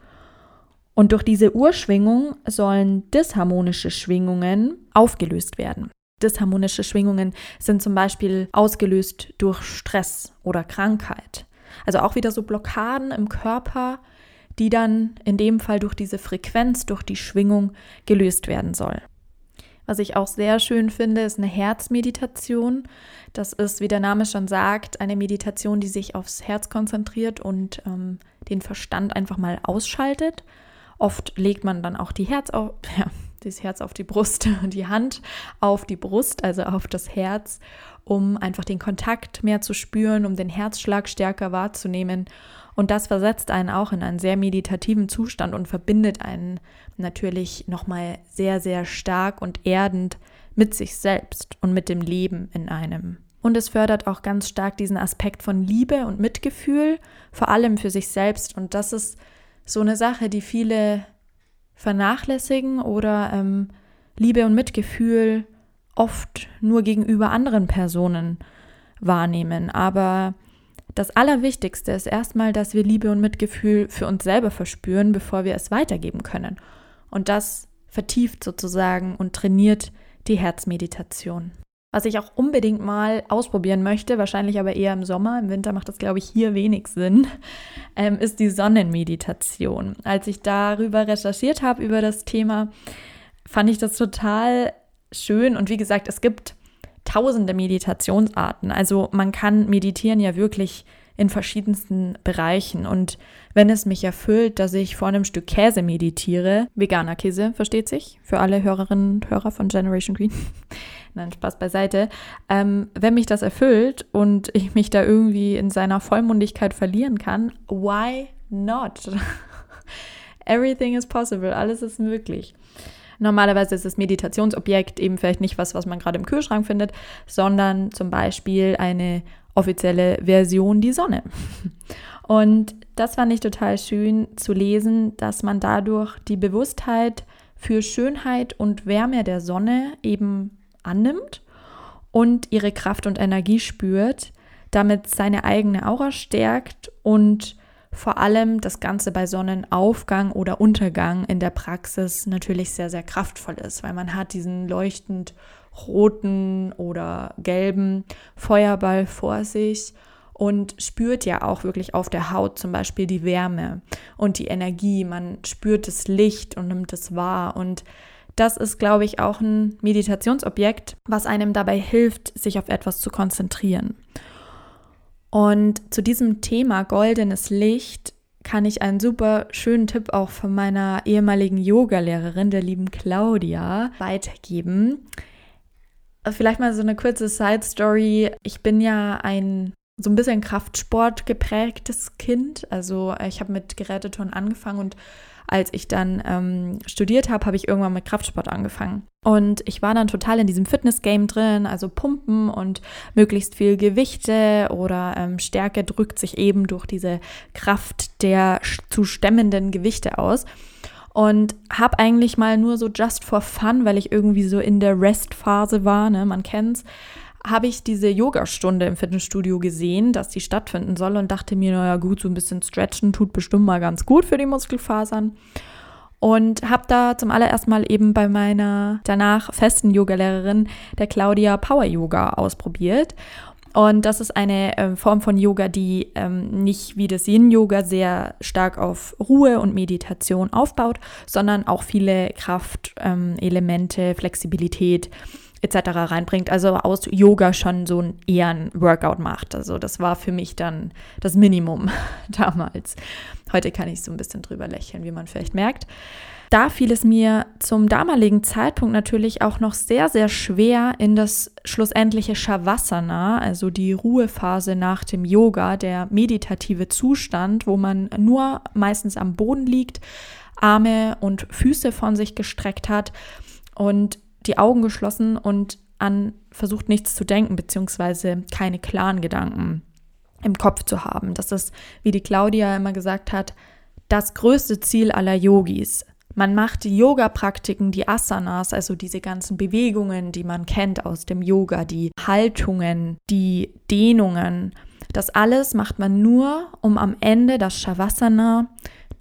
Und durch diese Urschwingung sollen disharmonische Schwingungen aufgelöst werden. Disharmonische Schwingungen sind zum Beispiel ausgelöst durch Stress oder Krankheit. Also auch wieder so Blockaden im Körper, die dann in dem Fall durch diese Frequenz, durch die Schwingung gelöst werden soll. Was ich auch sehr schön finde, ist eine Herzmeditation. Das ist, wie der Name schon sagt, eine Meditation, die sich aufs Herz konzentriert und ähm, den Verstand einfach mal ausschaltet. Oft legt man dann auch die Herz auf, ja, das Herz auf die Brust, die Hand auf die Brust, also auf das Herz, um einfach den Kontakt mehr zu spüren, um den Herzschlag stärker wahrzunehmen. Und das versetzt einen auch in einen sehr meditativen Zustand und verbindet einen natürlich nochmal sehr, sehr stark und erdend mit sich selbst und mit dem Leben in einem. Und es fördert auch ganz stark diesen Aspekt von Liebe und Mitgefühl, vor allem für sich selbst. Und das ist so eine Sache, die viele vernachlässigen oder ähm, Liebe und Mitgefühl oft nur gegenüber anderen Personen wahrnehmen. Aber das Allerwichtigste ist erstmal, dass wir Liebe und Mitgefühl für uns selber verspüren, bevor wir es weitergeben können. Und das vertieft sozusagen und trainiert die Herzmeditation. Was ich auch unbedingt mal ausprobieren möchte, wahrscheinlich aber eher im Sommer, im Winter macht das, glaube ich, hier wenig Sinn, ähm, ist die Sonnenmeditation. Als ich darüber recherchiert habe, über das Thema, fand ich das total schön. Und wie gesagt, es gibt tausende Meditationsarten. Also man kann meditieren ja wirklich in verschiedensten Bereichen. Und wenn es mich erfüllt, dass ich vor einem Stück Käse meditiere, veganer Käse, versteht sich, für alle Hörerinnen und Hörer von Generation Green, Nein, Spaß beiseite. Ähm, wenn mich das erfüllt und ich mich da irgendwie in seiner Vollmundigkeit verlieren kann, why not? Everything is possible, alles ist möglich. Normalerweise ist das Meditationsobjekt eben vielleicht nicht was, was man gerade im Kühlschrank findet, sondern zum Beispiel eine offizielle Version die Sonne. Und das fand ich total schön zu lesen, dass man dadurch die Bewusstheit für Schönheit und Wärme der Sonne eben annimmt und ihre Kraft und Energie spürt, damit seine eigene Aura stärkt und vor allem das Ganze bei Sonnenaufgang oder Untergang in der Praxis natürlich sehr, sehr kraftvoll ist, weil man hat diesen leuchtend roten oder gelben Feuerball vor sich und spürt ja auch wirklich auf der Haut zum Beispiel die Wärme und die Energie. Man spürt das Licht und nimmt es wahr und das ist, glaube ich, auch ein Meditationsobjekt, was einem dabei hilft, sich auf etwas zu konzentrieren. Und zu diesem Thema goldenes Licht kann ich einen super schönen Tipp auch von meiner ehemaligen Yogalehrerin, der lieben Claudia, weitergeben. Vielleicht mal so eine kurze Side Story. Ich bin ja ein so ein bisschen Kraftsport geprägtes Kind. Also ich habe mit Geräteturnen angefangen und als ich dann ähm, studiert habe, habe ich irgendwann mit Kraftsport angefangen. Und ich war dann total in diesem Fitness-Game drin, also Pumpen und möglichst viel Gewichte oder ähm, Stärke drückt sich eben durch diese Kraft der zu stemmenden Gewichte aus. Und habe eigentlich mal nur so just for fun, weil ich irgendwie so in der Rest-Phase war, ne, man kennt's, habe ich diese Yogastunde im Fitnessstudio gesehen, dass die stattfinden soll und dachte mir, naja gut, so ein bisschen stretchen tut bestimmt mal ganz gut für die Muskelfasern. Und habe da zum allerersten Mal eben bei meiner danach festen Yogalehrerin, der Claudia, Power Yoga ausprobiert. Und das ist eine äh, Form von Yoga, die ähm, nicht wie das Yin-Yoga sehr stark auf Ruhe und Meditation aufbaut, sondern auch viele Kraftelemente, ähm, Flexibilität etc. reinbringt. Also aus Yoga schon so ein eher ein Workout macht. Also das war für mich dann das Minimum damals. Heute kann ich so ein bisschen drüber lächeln, wie man vielleicht merkt. Da fiel es mir zum damaligen Zeitpunkt natürlich auch noch sehr, sehr schwer in das schlussendliche Shavasana, also die Ruhephase nach dem Yoga, der meditative Zustand, wo man nur meistens am Boden liegt, Arme und Füße von sich gestreckt hat und die Augen geschlossen und an versucht nichts zu denken, beziehungsweise keine klaren Gedanken im Kopf zu haben. Das ist, wie die Claudia immer gesagt hat, das größte Ziel aller Yogis. Man macht die Yoga-Praktiken, die Asanas, also diese ganzen Bewegungen, die man kennt aus dem Yoga, die Haltungen, die Dehnungen, das alles macht man nur, um am Ende das Shavasana,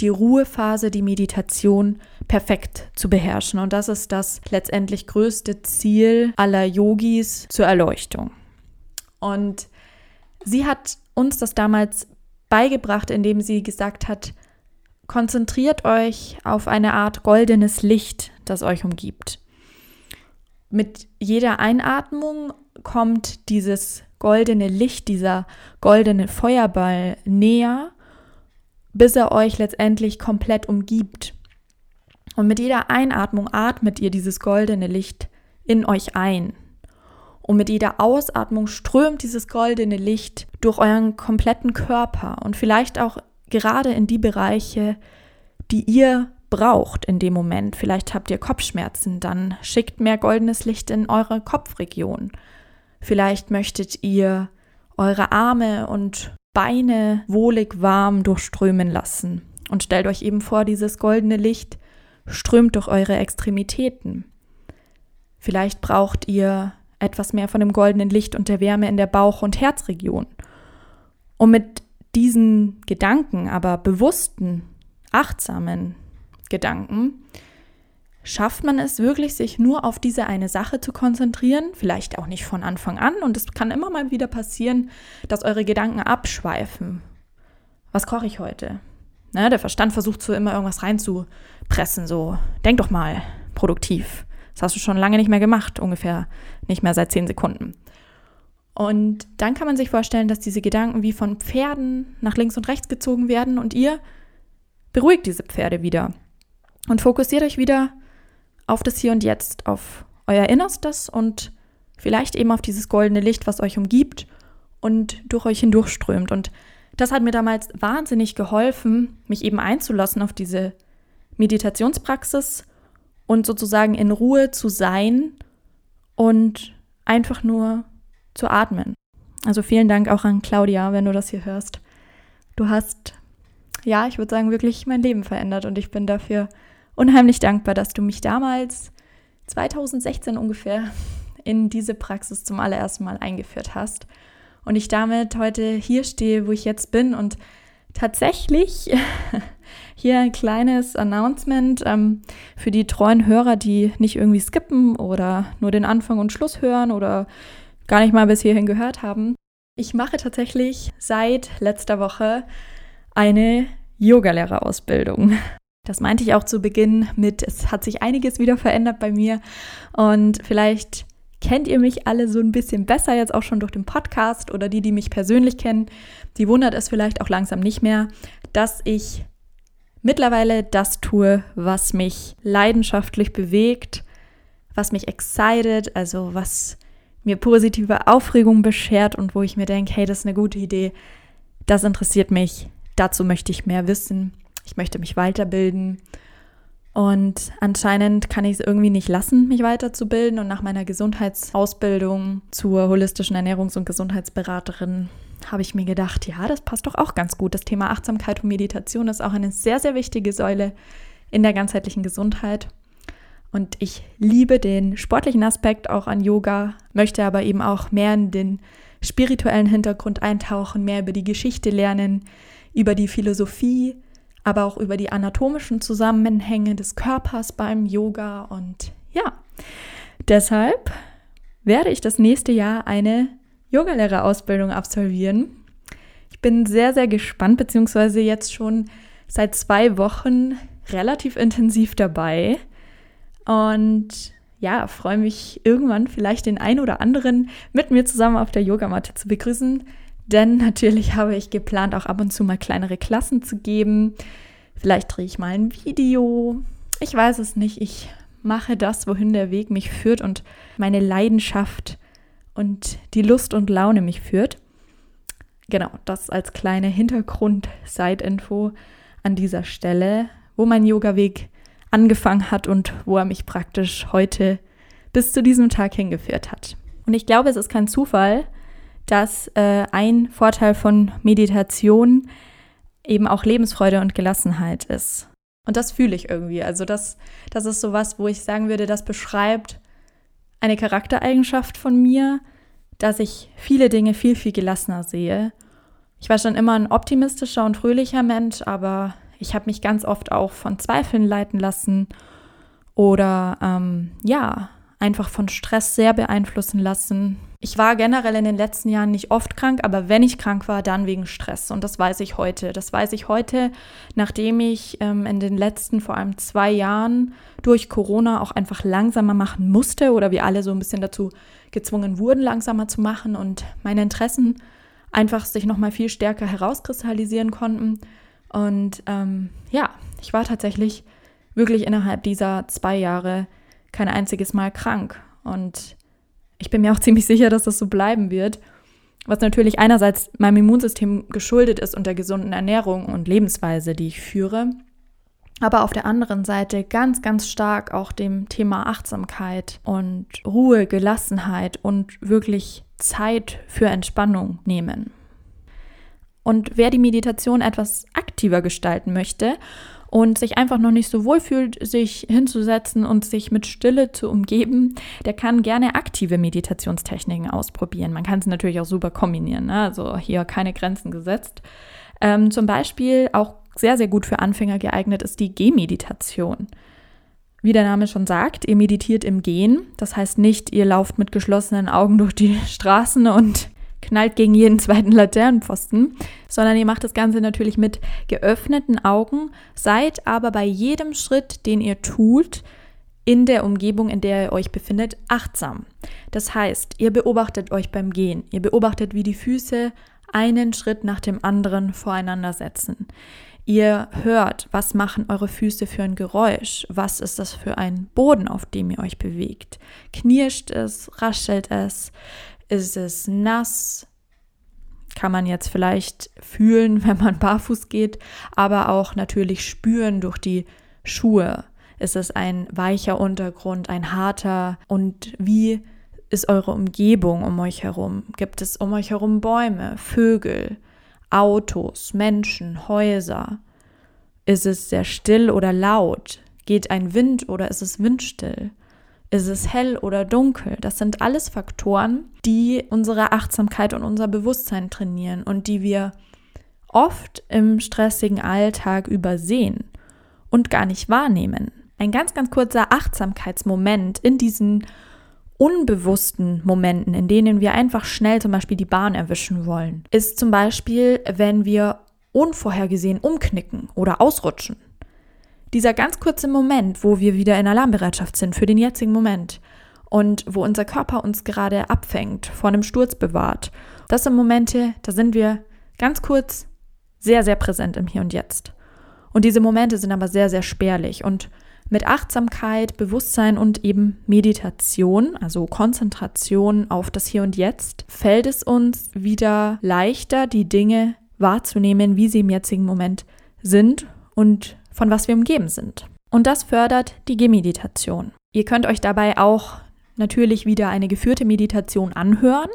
die Ruhephase, die Meditation perfekt zu beherrschen. Und das ist das letztendlich größte Ziel aller Yogis zur Erleuchtung. Und sie hat uns das damals beigebracht, indem sie gesagt hat, konzentriert euch auf eine Art goldenes Licht, das euch umgibt. Mit jeder Einatmung kommt dieses goldene Licht, dieser goldene Feuerball näher, bis er euch letztendlich komplett umgibt. Und mit jeder Einatmung atmet ihr dieses goldene Licht in euch ein. Und mit jeder Ausatmung strömt dieses goldene Licht durch euren kompletten Körper und vielleicht auch gerade in die Bereiche, die ihr braucht in dem Moment. Vielleicht habt ihr Kopfschmerzen, dann schickt mehr goldenes Licht in eure Kopfregion. Vielleicht möchtet ihr eure Arme und Beine wohlig warm durchströmen lassen. Und stellt euch eben vor, dieses goldene Licht strömt durch eure Extremitäten. Vielleicht braucht ihr etwas mehr von dem goldenen Licht und der Wärme in der Bauch- und Herzregion. Und mit diesen Gedanken, aber bewussten, achtsamen Gedanken, schafft man es wirklich, sich nur auf diese eine Sache zu konzentrieren, vielleicht auch nicht von Anfang an. Und es kann immer mal wieder passieren, dass eure Gedanken abschweifen. Was koche ich heute? Ne, der Verstand versucht so immer irgendwas reinzupressen, so, denk doch mal, produktiv. Das hast du schon lange nicht mehr gemacht, ungefähr nicht mehr seit zehn Sekunden. Und dann kann man sich vorstellen, dass diese Gedanken wie von Pferden nach links und rechts gezogen werden und ihr beruhigt diese Pferde wieder und fokussiert euch wieder auf das Hier und Jetzt, auf euer Innerstes und vielleicht eben auf dieses goldene Licht, was euch umgibt und durch euch hindurchströmt. Und das hat mir damals wahnsinnig geholfen, mich eben einzulassen auf diese Meditationspraxis und sozusagen in Ruhe zu sein und einfach nur zu atmen. Also vielen Dank auch an Claudia, wenn du das hier hörst. Du hast, ja, ich würde sagen, wirklich mein Leben verändert und ich bin dafür unheimlich dankbar, dass du mich damals 2016 ungefähr in diese Praxis zum allerersten Mal eingeführt hast und ich damit heute hier stehe, wo ich jetzt bin und tatsächlich hier ein kleines Announcement ähm, für die treuen Hörer, die nicht irgendwie skippen oder nur den Anfang und Schluss hören oder gar nicht mal bis hierhin gehört haben. Ich mache tatsächlich seit letzter Woche eine Yogalehrerausbildung. Das meinte ich auch zu Beginn mit, es hat sich einiges wieder verändert bei mir. Und vielleicht kennt ihr mich alle so ein bisschen besser jetzt auch schon durch den Podcast oder die, die mich persönlich kennen, die wundert es vielleicht auch langsam nicht mehr, dass ich mittlerweile das tue, was mich leidenschaftlich bewegt, was mich excited, also was mir positive Aufregung beschert und wo ich mir denke, hey, das ist eine gute Idee, das interessiert mich, dazu möchte ich mehr wissen, ich möchte mich weiterbilden. Und anscheinend kann ich es irgendwie nicht lassen, mich weiterzubilden. Und nach meiner Gesundheitsausbildung zur holistischen Ernährungs- und Gesundheitsberaterin habe ich mir gedacht, ja, das passt doch auch ganz gut. Das Thema Achtsamkeit und Meditation ist auch eine sehr, sehr wichtige Säule in der ganzheitlichen Gesundheit. Und ich liebe den sportlichen Aspekt auch an Yoga, möchte aber eben auch mehr in den spirituellen Hintergrund eintauchen, mehr über die Geschichte lernen, über die Philosophie, aber auch über die anatomischen Zusammenhänge des Körpers beim Yoga. Und ja, deshalb werde ich das nächste Jahr eine Yogalehrerausbildung absolvieren. Ich bin sehr, sehr gespannt, beziehungsweise jetzt schon seit zwei Wochen relativ intensiv dabei. Und ja, freue mich irgendwann vielleicht den einen oder anderen mit mir zusammen auf der Yogamatte zu begrüßen. Denn natürlich habe ich geplant, auch ab und zu mal kleinere Klassen zu geben. Vielleicht drehe ich mal ein Video. Ich weiß es nicht. Ich mache das, wohin der Weg mich führt und meine Leidenschaft und die Lust und Laune mich führt. Genau, das als kleine Hintergrund-Side-Info an dieser Stelle, wo mein Yoga-Weg angefangen hat und wo er mich praktisch heute bis zu diesem Tag hingeführt hat. Und ich glaube, es ist kein Zufall, dass äh, ein Vorteil von Meditation eben auch Lebensfreude und Gelassenheit ist. Und das fühle ich irgendwie. Also das, das ist sowas, wo ich sagen würde, das beschreibt eine Charaktereigenschaft von mir, dass ich viele Dinge viel, viel gelassener sehe. Ich war schon immer ein optimistischer und fröhlicher Mensch, aber ich habe mich ganz oft auch von Zweifeln leiten lassen oder ähm, ja, einfach von Stress sehr beeinflussen lassen. Ich war generell in den letzten Jahren nicht oft krank, aber wenn ich krank war, dann wegen Stress. Und das weiß ich heute. Das weiß ich heute, nachdem ich ähm, in den letzten vor allem zwei Jahren durch Corona auch einfach langsamer machen musste oder wir alle so ein bisschen dazu gezwungen wurden, langsamer zu machen und meine Interessen einfach sich nochmal viel stärker herauskristallisieren konnten und ähm, ja, ich war tatsächlich wirklich innerhalb dieser zwei Jahre kein einziges Mal krank. Und ich bin mir auch ziemlich sicher, dass das so bleiben wird. Was natürlich einerseits meinem Immunsystem geschuldet ist und der gesunden Ernährung und Lebensweise, die ich führe. Aber auf der anderen Seite ganz, ganz stark auch dem Thema Achtsamkeit und Ruhe, Gelassenheit und wirklich Zeit für Entspannung nehmen. Und wer die Meditation etwas aktiver gestalten möchte und sich einfach noch nicht so wohl fühlt, sich hinzusetzen und sich mit Stille zu umgeben, der kann gerne aktive Meditationstechniken ausprobieren. Man kann es natürlich auch super kombinieren, ne? also hier keine Grenzen gesetzt. Ähm, zum Beispiel auch sehr, sehr gut für Anfänger geeignet ist die Gehmeditation. Wie der Name schon sagt, ihr meditiert im Gehen. Das heißt nicht, ihr lauft mit geschlossenen Augen durch die Straßen und knallt gegen jeden zweiten Laternenpfosten, sondern ihr macht das Ganze natürlich mit geöffneten Augen, seid aber bei jedem Schritt, den ihr tut, in der Umgebung, in der ihr euch befindet, achtsam. Das heißt, ihr beobachtet euch beim Gehen, ihr beobachtet, wie die Füße einen Schritt nach dem anderen voreinander setzen. Ihr hört, was machen eure Füße für ein Geräusch? Was ist das für ein Boden, auf dem ihr euch bewegt? Knirscht es? Raschelt es? Ist es nass? Kann man jetzt vielleicht fühlen, wenn man barfuß geht, aber auch natürlich spüren durch die Schuhe. Ist es ein weicher Untergrund, ein harter? Und wie ist eure Umgebung um euch herum? Gibt es um euch herum Bäume, Vögel? Autos, Menschen, Häuser? Ist es sehr still oder laut? Geht ein Wind oder ist es windstill? Ist es hell oder dunkel? Das sind alles Faktoren, die unsere Achtsamkeit und unser Bewusstsein trainieren und die wir oft im stressigen Alltag übersehen und gar nicht wahrnehmen. Ein ganz, ganz kurzer Achtsamkeitsmoment in diesen unbewussten Momenten, in denen wir einfach schnell zum Beispiel die Bahn erwischen wollen, ist zum Beispiel, wenn wir unvorhergesehen umknicken oder ausrutschen. Dieser ganz kurze Moment, wo wir wieder in Alarmbereitschaft sind für den jetzigen Moment und wo unser Körper uns gerade abfängt, vor einem Sturz bewahrt, das sind Momente, da sind wir ganz kurz sehr, sehr präsent im Hier und Jetzt. Und diese Momente sind aber sehr, sehr spärlich und mit Achtsamkeit, Bewusstsein und eben Meditation, also Konzentration auf das Hier und Jetzt, fällt es uns wieder leichter, die Dinge wahrzunehmen, wie sie im jetzigen Moment sind und von was wir umgeben sind. Und das fördert die Gehmeditation. Ihr könnt euch dabei auch natürlich wieder eine geführte Meditation anhören.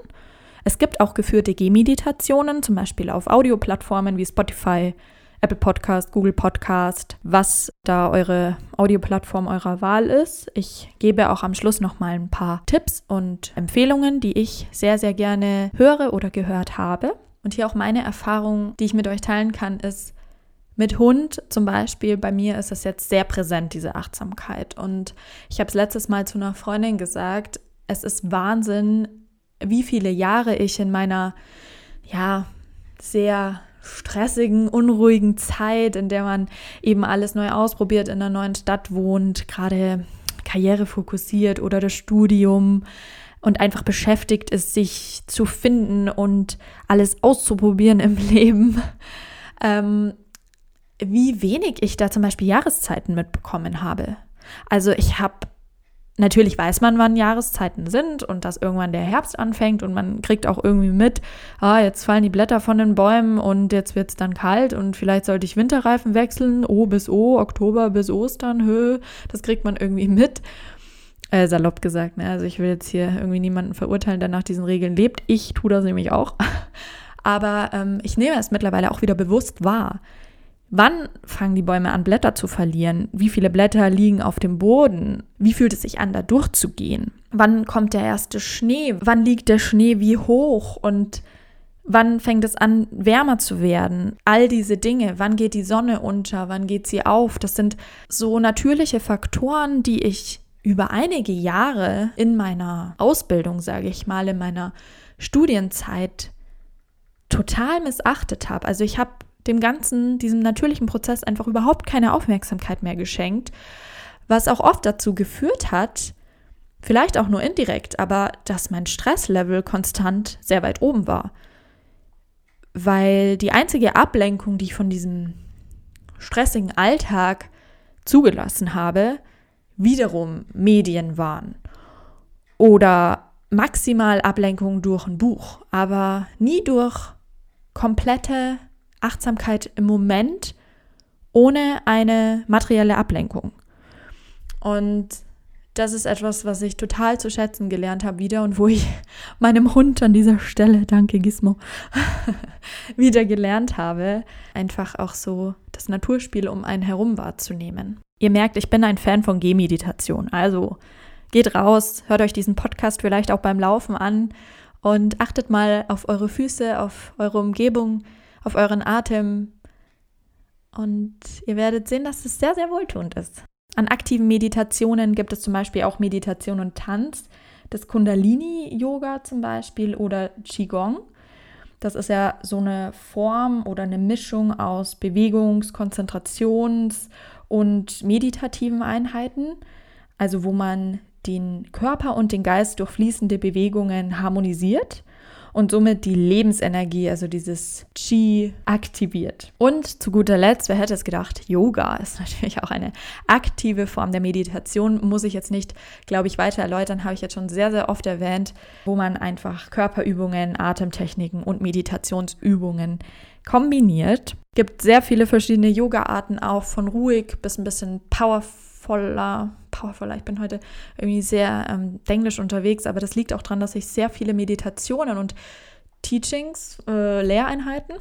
Es gibt auch geführte Gehmeditationen, zum Beispiel auf Audioplattformen wie Spotify, Apple Podcast, Google Podcast, was da eure Audioplattform eurer Wahl ist. Ich gebe auch am Schluss noch mal ein paar Tipps und Empfehlungen, die ich sehr sehr gerne höre oder gehört habe. Und hier auch meine Erfahrung, die ich mit euch teilen kann, ist mit Hund zum Beispiel, bei mir ist das jetzt sehr präsent, diese Achtsamkeit. Und ich habe es letztes Mal zu einer Freundin gesagt, es ist Wahnsinn, wie viele Jahre ich in meiner, ja, sehr stressigen, unruhigen Zeit, in der man eben alles neu ausprobiert, in einer neuen Stadt wohnt, gerade Karriere fokussiert oder das Studium und einfach beschäftigt ist, sich zu finden und alles auszuprobieren im Leben. Ähm, wie wenig ich da zum Beispiel Jahreszeiten mitbekommen habe. Also ich habe Natürlich weiß man, wann Jahreszeiten sind und dass irgendwann der Herbst anfängt und man kriegt auch irgendwie mit, ah, jetzt fallen die Blätter von den Bäumen und jetzt wird es dann kalt und vielleicht sollte ich Winterreifen wechseln, O bis O, Oktober bis Ostern, Höhe, das kriegt man irgendwie mit. Äh, salopp gesagt, ne? Also ich will jetzt hier irgendwie niemanden verurteilen, der nach diesen Regeln lebt. Ich tue das nämlich auch. Aber ähm, ich nehme es mittlerweile auch wieder bewusst wahr. Wann fangen die Bäume an, Blätter zu verlieren? Wie viele Blätter liegen auf dem Boden? Wie fühlt es sich an, da durchzugehen? Wann kommt der erste Schnee? Wann liegt der Schnee wie hoch? Und wann fängt es an, wärmer zu werden? All diese Dinge. Wann geht die Sonne unter? Wann geht sie auf? Das sind so natürliche Faktoren, die ich über einige Jahre in meiner Ausbildung, sage ich mal, in meiner Studienzeit total missachtet habe. Also ich habe dem Ganzen, diesem natürlichen Prozess einfach überhaupt keine Aufmerksamkeit mehr geschenkt, was auch oft dazu geführt hat, vielleicht auch nur indirekt, aber dass mein Stresslevel konstant sehr weit oben war. Weil die einzige Ablenkung, die ich von diesem stressigen Alltag zugelassen habe, wiederum Medien waren. Oder maximal Ablenkung durch ein Buch, aber nie durch komplette Achtsamkeit im Moment ohne eine materielle Ablenkung. Und das ist etwas, was ich total zu schätzen gelernt habe wieder und wo ich meinem Hund an dieser Stelle, danke Gizmo, wieder gelernt habe, einfach auch so das Naturspiel um einen herum wahrzunehmen. Ihr merkt, ich bin ein Fan von Gehmeditation. Also geht raus, hört euch diesen Podcast vielleicht auch beim Laufen an und achtet mal auf eure Füße, auf eure Umgebung, auf euren Atem und ihr werdet sehen, dass es sehr, sehr wohltuend ist. An aktiven Meditationen gibt es zum Beispiel auch Meditation und Tanz, das Kundalini-Yoga zum Beispiel oder Qigong. Das ist ja so eine Form oder eine Mischung aus Bewegungs-, Konzentrations- und meditativen Einheiten, also wo man den Körper und den Geist durch fließende Bewegungen harmonisiert und somit die Lebensenergie, also dieses Qi, aktiviert. Und zu guter Letzt, wer hätte es gedacht, Yoga ist natürlich auch eine aktive Form der Meditation. Muss ich jetzt nicht, glaube ich, weiter erläutern, habe ich jetzt schon sehr, sehr oft erwähnt, wo man einfach Körperübungen, Atemtechniken und Meditationsübungen kombiniert. Gibt sehr viele verschiedene Yoga-Arten auch, von ruhig bis ein bisschen powervoller. Powervoller, ich bin heute irgendwie sehr ähm, englisch unterwegs, aber das liegt auch daran, dass ich sehr viele Meditationen und Teachings, äh, Lehreinheiten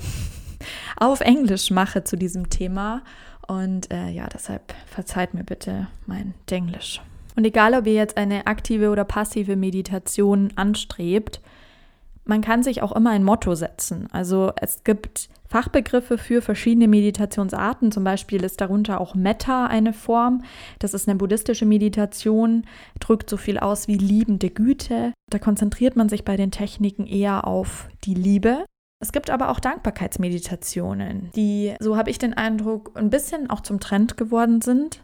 auf Englisch mache zu diesem Thema. Und äh, ja, deshalb verzeiht mir bitte mein Denglisch. Und egal, ob ihr jetzt eine aktive oder passive Meditation anstrebt, man kann sich auch immer ein Motto setzen. Also es gibt Fachbegriffe für verschiedene Meditationsarten. Zum Beispiel ist darunter auch Metta eine Form. Das ist eine buddhistische Meditation, drückt so viel aus wie liebende Güte. Da konzentriert man sich bei den Techniken eher auf die Liebe. Es gibt aber auch Dankbarkeitsmeditationen, die, so habe ich den Eindruck, ein bisschen auch zum Trend geworden sind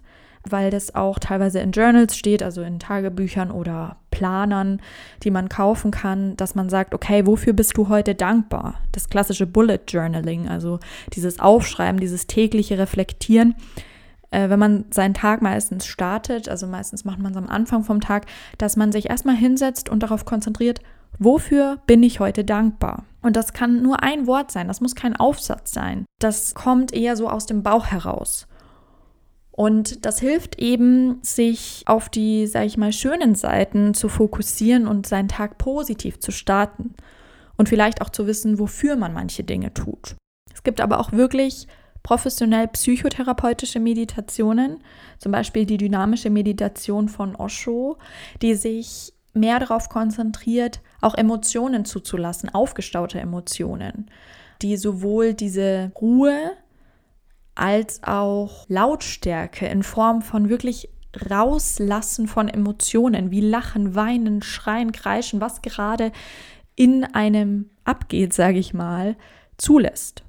weil das auch teilweise in Journals steht, also in Tagebüchern oder Planern, die man kaufen kann, dass man sagt, okay, wofür bist du heute dankbar? Das klassische Bullet Journaling, also dieses Aufschreiben, dieses tägliche Reflektieren. Äh, wenn man seinen Tag meistens startet, also meistens macht man es am Anfang vom Tag, dass man sich erstmal hinsetzt und darauf konzentriert, wofür bin ich heute dankbar? Und das kann nur ein Wort sein, das muss kein Aufsatz sein. Das kommt eher so aus dem Bauch heraus. Und das hilft eben, sich auf die, sag ich mal, schönen Seiten zu fokussieren und seinen Tag positiv zu starten. Und vielleicht auch zu wissen, wofür man manche Dinge tut. Es gibt aber auch wirklich professionell psychotherapeutische Meditationen, zum Beispiel die dynamische Meditation von Osho, die sich mehr darauf konzentriert, auch Emotionen zuzulassen, aufgestaute Emotionen, die sowohl diese Ruhe als auch Lautstärke in Form von wirklich Rauslassen von Emotionen wie Lachen, Weinen, Schreien, Kreischen, was gerade in einem abgeht, sage ich mal, zulässt.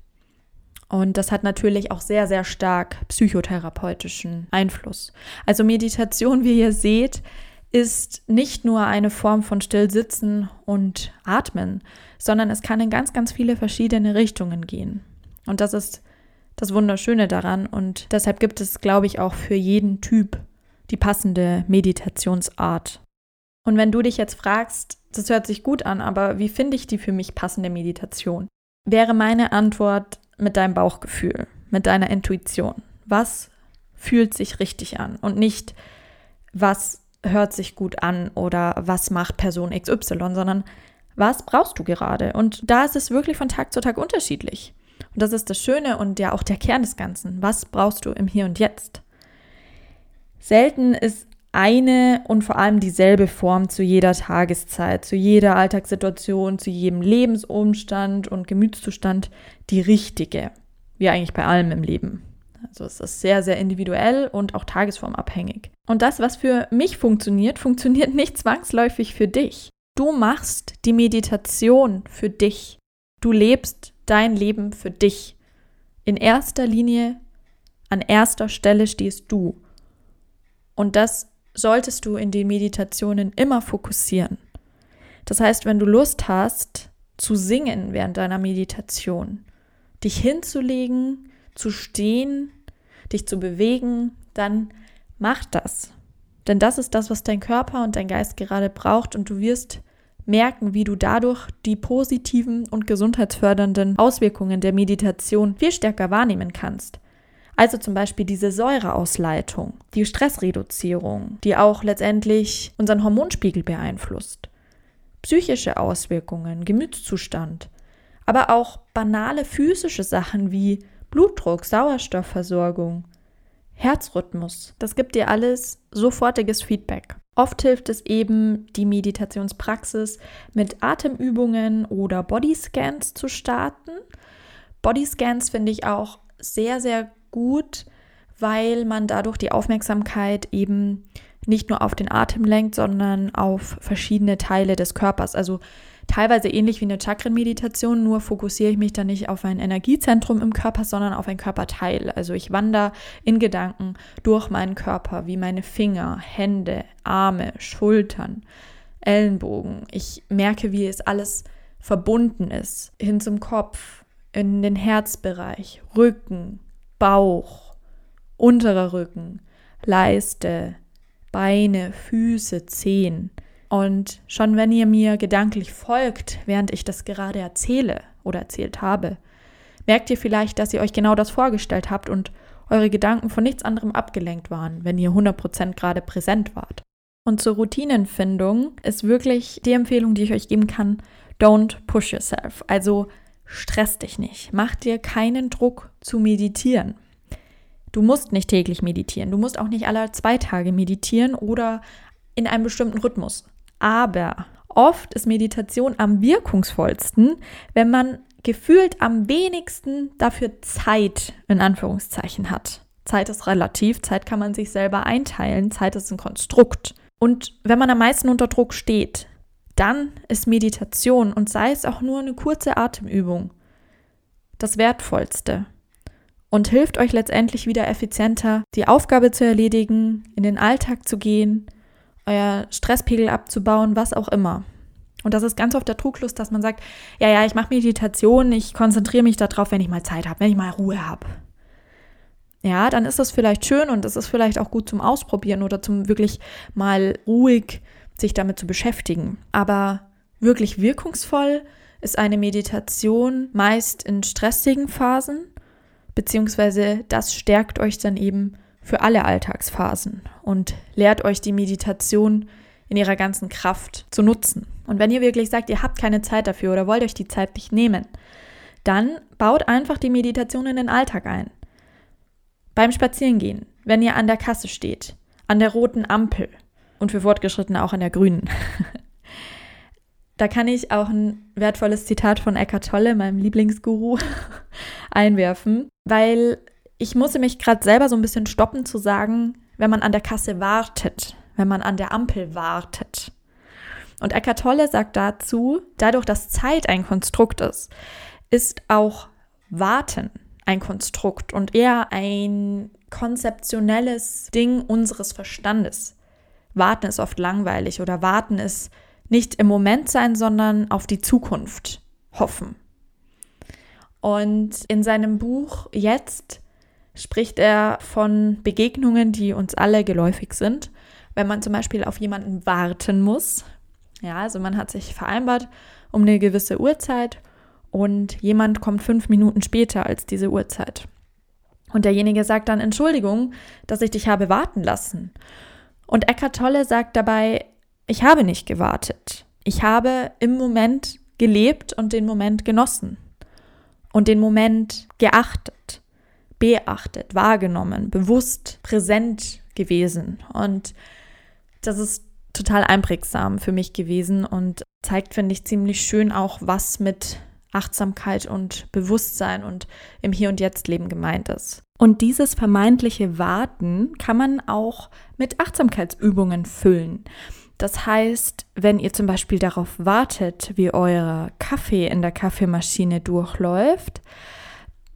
Und das hat natürlich auch sehr, sehr stark psychotherapeutischen Einfluss. Also Meditation, wie ihr seht, ist nicht nur eine Form von Stillsitzen und Atmen, sondern es kann in ganz, ganz viele verschiedene Richtungen gehen. Und das ist das Wunderschöne daran. Und deshalb gibt es, glaube ich, auch für jeden Typ die passende Meditationsart. Und wenn du dich jetzt fragst, das hört sich gut an, aber wie finde ich die für mich passende Meditation? Wäre meine Antwort mit deinem Bauchgefühl, mit deiner Intuition. Was fühlt sich richtig an und nicht, was hört sich gut an oder was macht Person XY, sondern was brauchst du gerade? Und da ist es wirklich von Tag zu Tag unterschiedlich. Und das ist das Schöne und ja auch der Kern des Ganzen. Was brauchst du im Hier und Jetzt? Selten ist eine und vor allem dieselbe Form zu jeder Tageszeit, zu jeder Alltagssituation, zu jedem Lebensumstand und Gemütszustand die richtige. Wie eigentlich bei allem im Leben. Also es ist sehr, sehr individuell und auch tagesformabhängig. Und das, was für mich funktioniert, funktioniert nicht zwangsläufig für dich. Du machst die Meditation für dich. Du lebst dein Leben für dich. In erster Linie, an erster Stelle stehst du. Und das solltest du in den Meditationen immer fokussieren. Das heißt, wenn du Lust hast zu singen während deiner Meditation, dich hinzulegen, zu stehen, dich zu bewegen, dann mach das. Denn das ist das, was dein Körper und dein Geist gerade braucht und du wirst merken, wie du dadurch die positiven und gesundheitsfördernden Auswirkungen der Meditation viel stärker wahrnehmen kannst. Also zum Beispiel diese Säureausleitung, die Stressreduzierung, die auch letztendlich unseren Hormonspiegel beeinflusst, psychische Auswirkungen, Gemütszustand, aber auch banale physische Sachen wie Blutdruck, Sauerstoffversorgung, Herzrhythmus. Das gibt dir alles sofortiges Feedback. Oft hilft es eben, die Meditationspraxis mit Atemübungen oder Bodyscans zu starten. Bodyscans finde ich auch sehr, sehr gut, weil man dadurch die Aufmerksamkeit eben nicht nur auf den Atem lenkt, sondern auf verschiedene Teile des Körpers. Also teilweise ähnlich wie eine Chakrenmeditation, nur fokussiere ich mich dann nicht auf ein Energiezentrum im Körper, sondern auf ein Körperteil. Also ich wandere in Gedanken durch meinen Körper, wie meine Finger, Hände, Arme, Schultern, Ellenbogen. Ich merke, wie es alles verbunden ist, hin zum Kopf, in den Herzbereich, Rücken, Bauch, unterer Rücken, Leiste, Beine, Füße, Zehen. Und schon wenn ihr mir gedanklich folgt, während ich das gerade erzähle oder erzählt habe, merkt ihr vielleicht, dass ihr euch genau das vorgestellt habt und eure Gedanken von nichts anderem abgelenkt waren, wenn ihr 100% gerade präsent wart. Und zur Routinenfindung ist wirklich die Empfehlung, die ich euch geben kann, don't push yourself. Also stress dich nicht. Mach dir keinen Druck zu meditieren. Du musst nicht täglich meditieren. Du musst auch nicht alle zwei Tage meditieren oder in einem bestimmten Rhythmus. Aber oft ist Meditation am wirkungsvollsten, wenn man gefühlt am wenigsten dafür Zeit in Anführungszeichen hat. Zeit ist relativ, Zeit kann man sich selber einteilen, Zeit ist ein Konstrukt. Und wenn man am meisten unter Druck steht, dann ist Meditation und sei es auch nur eine kurze Atemübung das Wertvollste und hilft euch letztendlich wieder effizienter, die Aufgabe zu erledigen, in den Alltag zu gehen, euer Stresspegel abzubauen, was auch immer. Und das ist ganz oft der Trugschluss, dass man sagt, ja, ja, ich mache Meditation, ich konzentriere mich darauf, wenn ich mal Zeit habe, wenn ich mal Ruhe habe. Ja, dann ist das vielleicht schön und es ist vielleicht auch gut zum Ausprobieren oder zum wirklich mal ruhig sich damit zu beschäftigen. Aber wirklich wirkungsvoll ist eine Meditation meist in stressigen Phasen, beziehungsweise das stärkt euch dann eben für alle Alltagsphasen und lehrt euch die Meditation in ihrer ganzen Kraft zu nutzen. Und wenn ihr wirklich sagt, ihr habt keine Zeit dafür oder wollt euch die Zeit nicht nehmen, dann baut einfach die Meditation in den Alltag ein. Beim Spazierengehen, wenn ihr an der Kasse steht, an der roten Ampel und für Fortgeschrittene auch an der grünen. da kann ich auch ein wertvolles Zitat von Eckhart Tolle, meinem Lieblingsguru, einwerfen, weil ich musste mich gerade selber so ein bisschen stoppen zu sagen, wenn man an der Kasse wartet, wenn man an der Ampel wartet. Und Eckhart Tolle sagt dazu, dadurch, dass Zeit ein Konstrukt ist, ist auch Warten ein Konstrukt und eher ein konzeptionelles Ding unseres Verstandes. Warten ist oft langweilig oder warten ist nicht im Moment sein, sondern auf die Zukunft hoffen. Und in seinem Buch Jetzt spricht er von Begegnungen, die uns alle geläufig sind wenn man zum Beispiel auf jemanden warten muss. Ja, also man hat sich vereinbart um eine gewisse Uhrzeit und jemand kommt fünf Minuten später als diese Uhrzeit. Und derjenige sagt dann Entschuldigung, dass ich dich habe warten lassen. Und Eckart Tolle sagt dabei, ich habe nicht gewartet. Ich habe im Moment gelebt und den Moment genossen und den Moment geachtet, beachtet, wahrgenommen, bewusst präsent gewesen. Und das ist total einprägsam für mich gewesen und zeigt, finde ich, ziemlich schön auch, was mit Achtsamkeit und Bewusstsein und im Hier und Jetzt Leben gemeint ist. Und dieses vermeintliche Warten kann man auch mit Achtsamkeitsübungen füllen. Das heißt, wenn ihr zum Beispiel darauf wartet, wie euer Kaffee in der Kaffeemaschine durchläuft,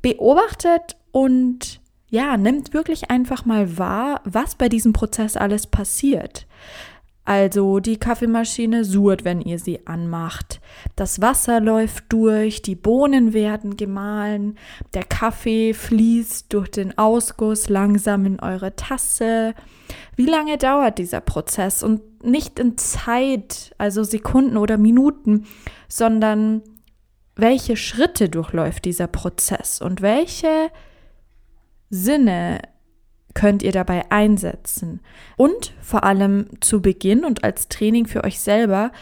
beobachtet und ja, nimmt wirklich einfach mal wahr, was bei diesem Prozess alles passiert. Also die Kaffeemaschine surrt, wenn ihr sie anmacht. Das Wasser läuft durch, die Bohnen werden gemahlen, der Kaffee fließt durch den Ausguss langsam in eure Tasse. Wie lange dauert dieser Prozess? Und nicht in Zeit, also Sekunden oder Minuten, sondern welche Schritte durchläuft dieser Prozess und welche Sinne könnt ihr dabei einsetzen? Und vor allem zu Beginn und als Training für euch selber,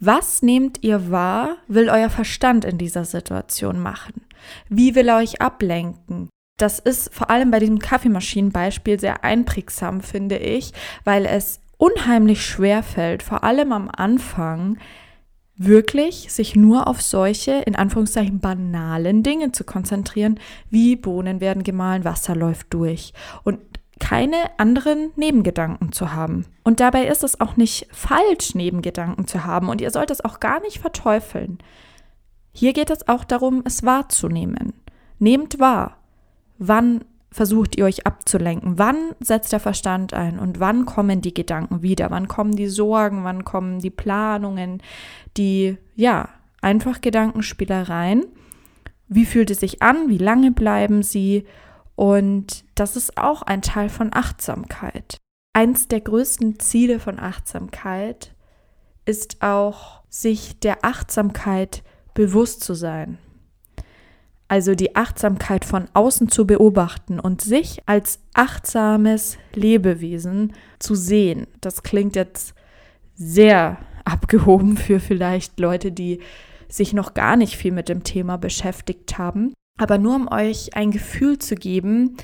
was nehmt ihr wahr, will euer Verstand in dieser Situation machen? Wie will er euch ablenken? Das ist vor allem bei diesem Kaffeemaschinenbeispiel sehr einprägsam, finde ich, weil es unheimlich schwer fällt, vor allem am Anfang, wirklich sich nur auf solche, in Anführungszeichen, banalen Dinge zu konzentrieren, wie Bohnen werden gemahlen, Wasser läuft durch und keine anderen Nebengedanken zu haben. Und dabei ist es auch nicht falsch, Nebengedanken zu haben und ihr sollt es auch gar nicht verteufeln. Hier geht es auch darum, es wahrzunehmen. Nehmt wahr, wann versucht ihr euch abzulenken? Wann setzt der Verstand ein und wann kommen die Gedanken wieder? Wann kommen die Sorgen? Wann kommen die Planungen? Die, ja, einfach Gedankenspielereien. Wie fühlt es sich an? Wie lange bleiben sie? Und das ist auch ein Teil von Achtsamkeit. Eins der größten Ziele von Achtsamkeit ist auch, sich der Achtsamkeit bewusst zu sein. Also die Achtsamkeit von außen zu beobachten und sich als achtsames Lebewesen zu sehen. Das klingt jetzt sehr abgehoben für vielleicht Leute, die sich noch gar nicht viel mit dem Thema beschäftigt haben. Aber nur um euch ein Gefühl zu geben,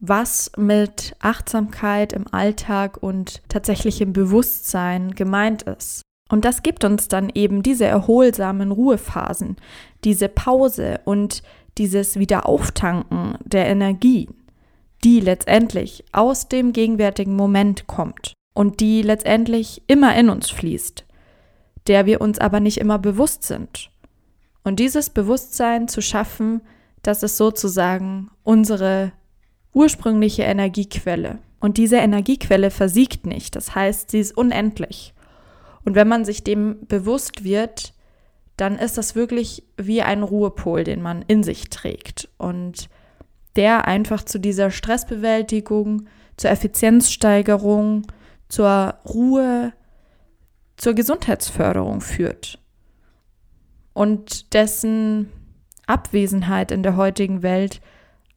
was mit Achtsamkeit im Alltag und tatsächlichem Bewusstsein gemeint ist. Und das gibt uns dann eben diese erholsamen Ruhephasen, diese Pause und dieses Wiederauftanken der Energie, die letztendlich aus dem gegenwärtigen Moment kommt und die letztendlich immer in uns fließt, der wir uns aber nicht immer bewusst sind. Und dieses Bewusstsein zu schaffen, das ist sozusagen unsere ursprüngliche Energiequelle. Und diese Energiequelle versiegt nicht, das heißt, sie ist unendlich. Und wenn man sich dem bewusst wird, dann ist das wirklich wie ein Ruhepol, den man in sich trägt. Und der einfach zu dieser Stressbewältigung, zur Effizienzsteigerung, zur Ruhe, zur Gesundheitsförderung führt. Und dessen Abwesenheit in der heutigen Welt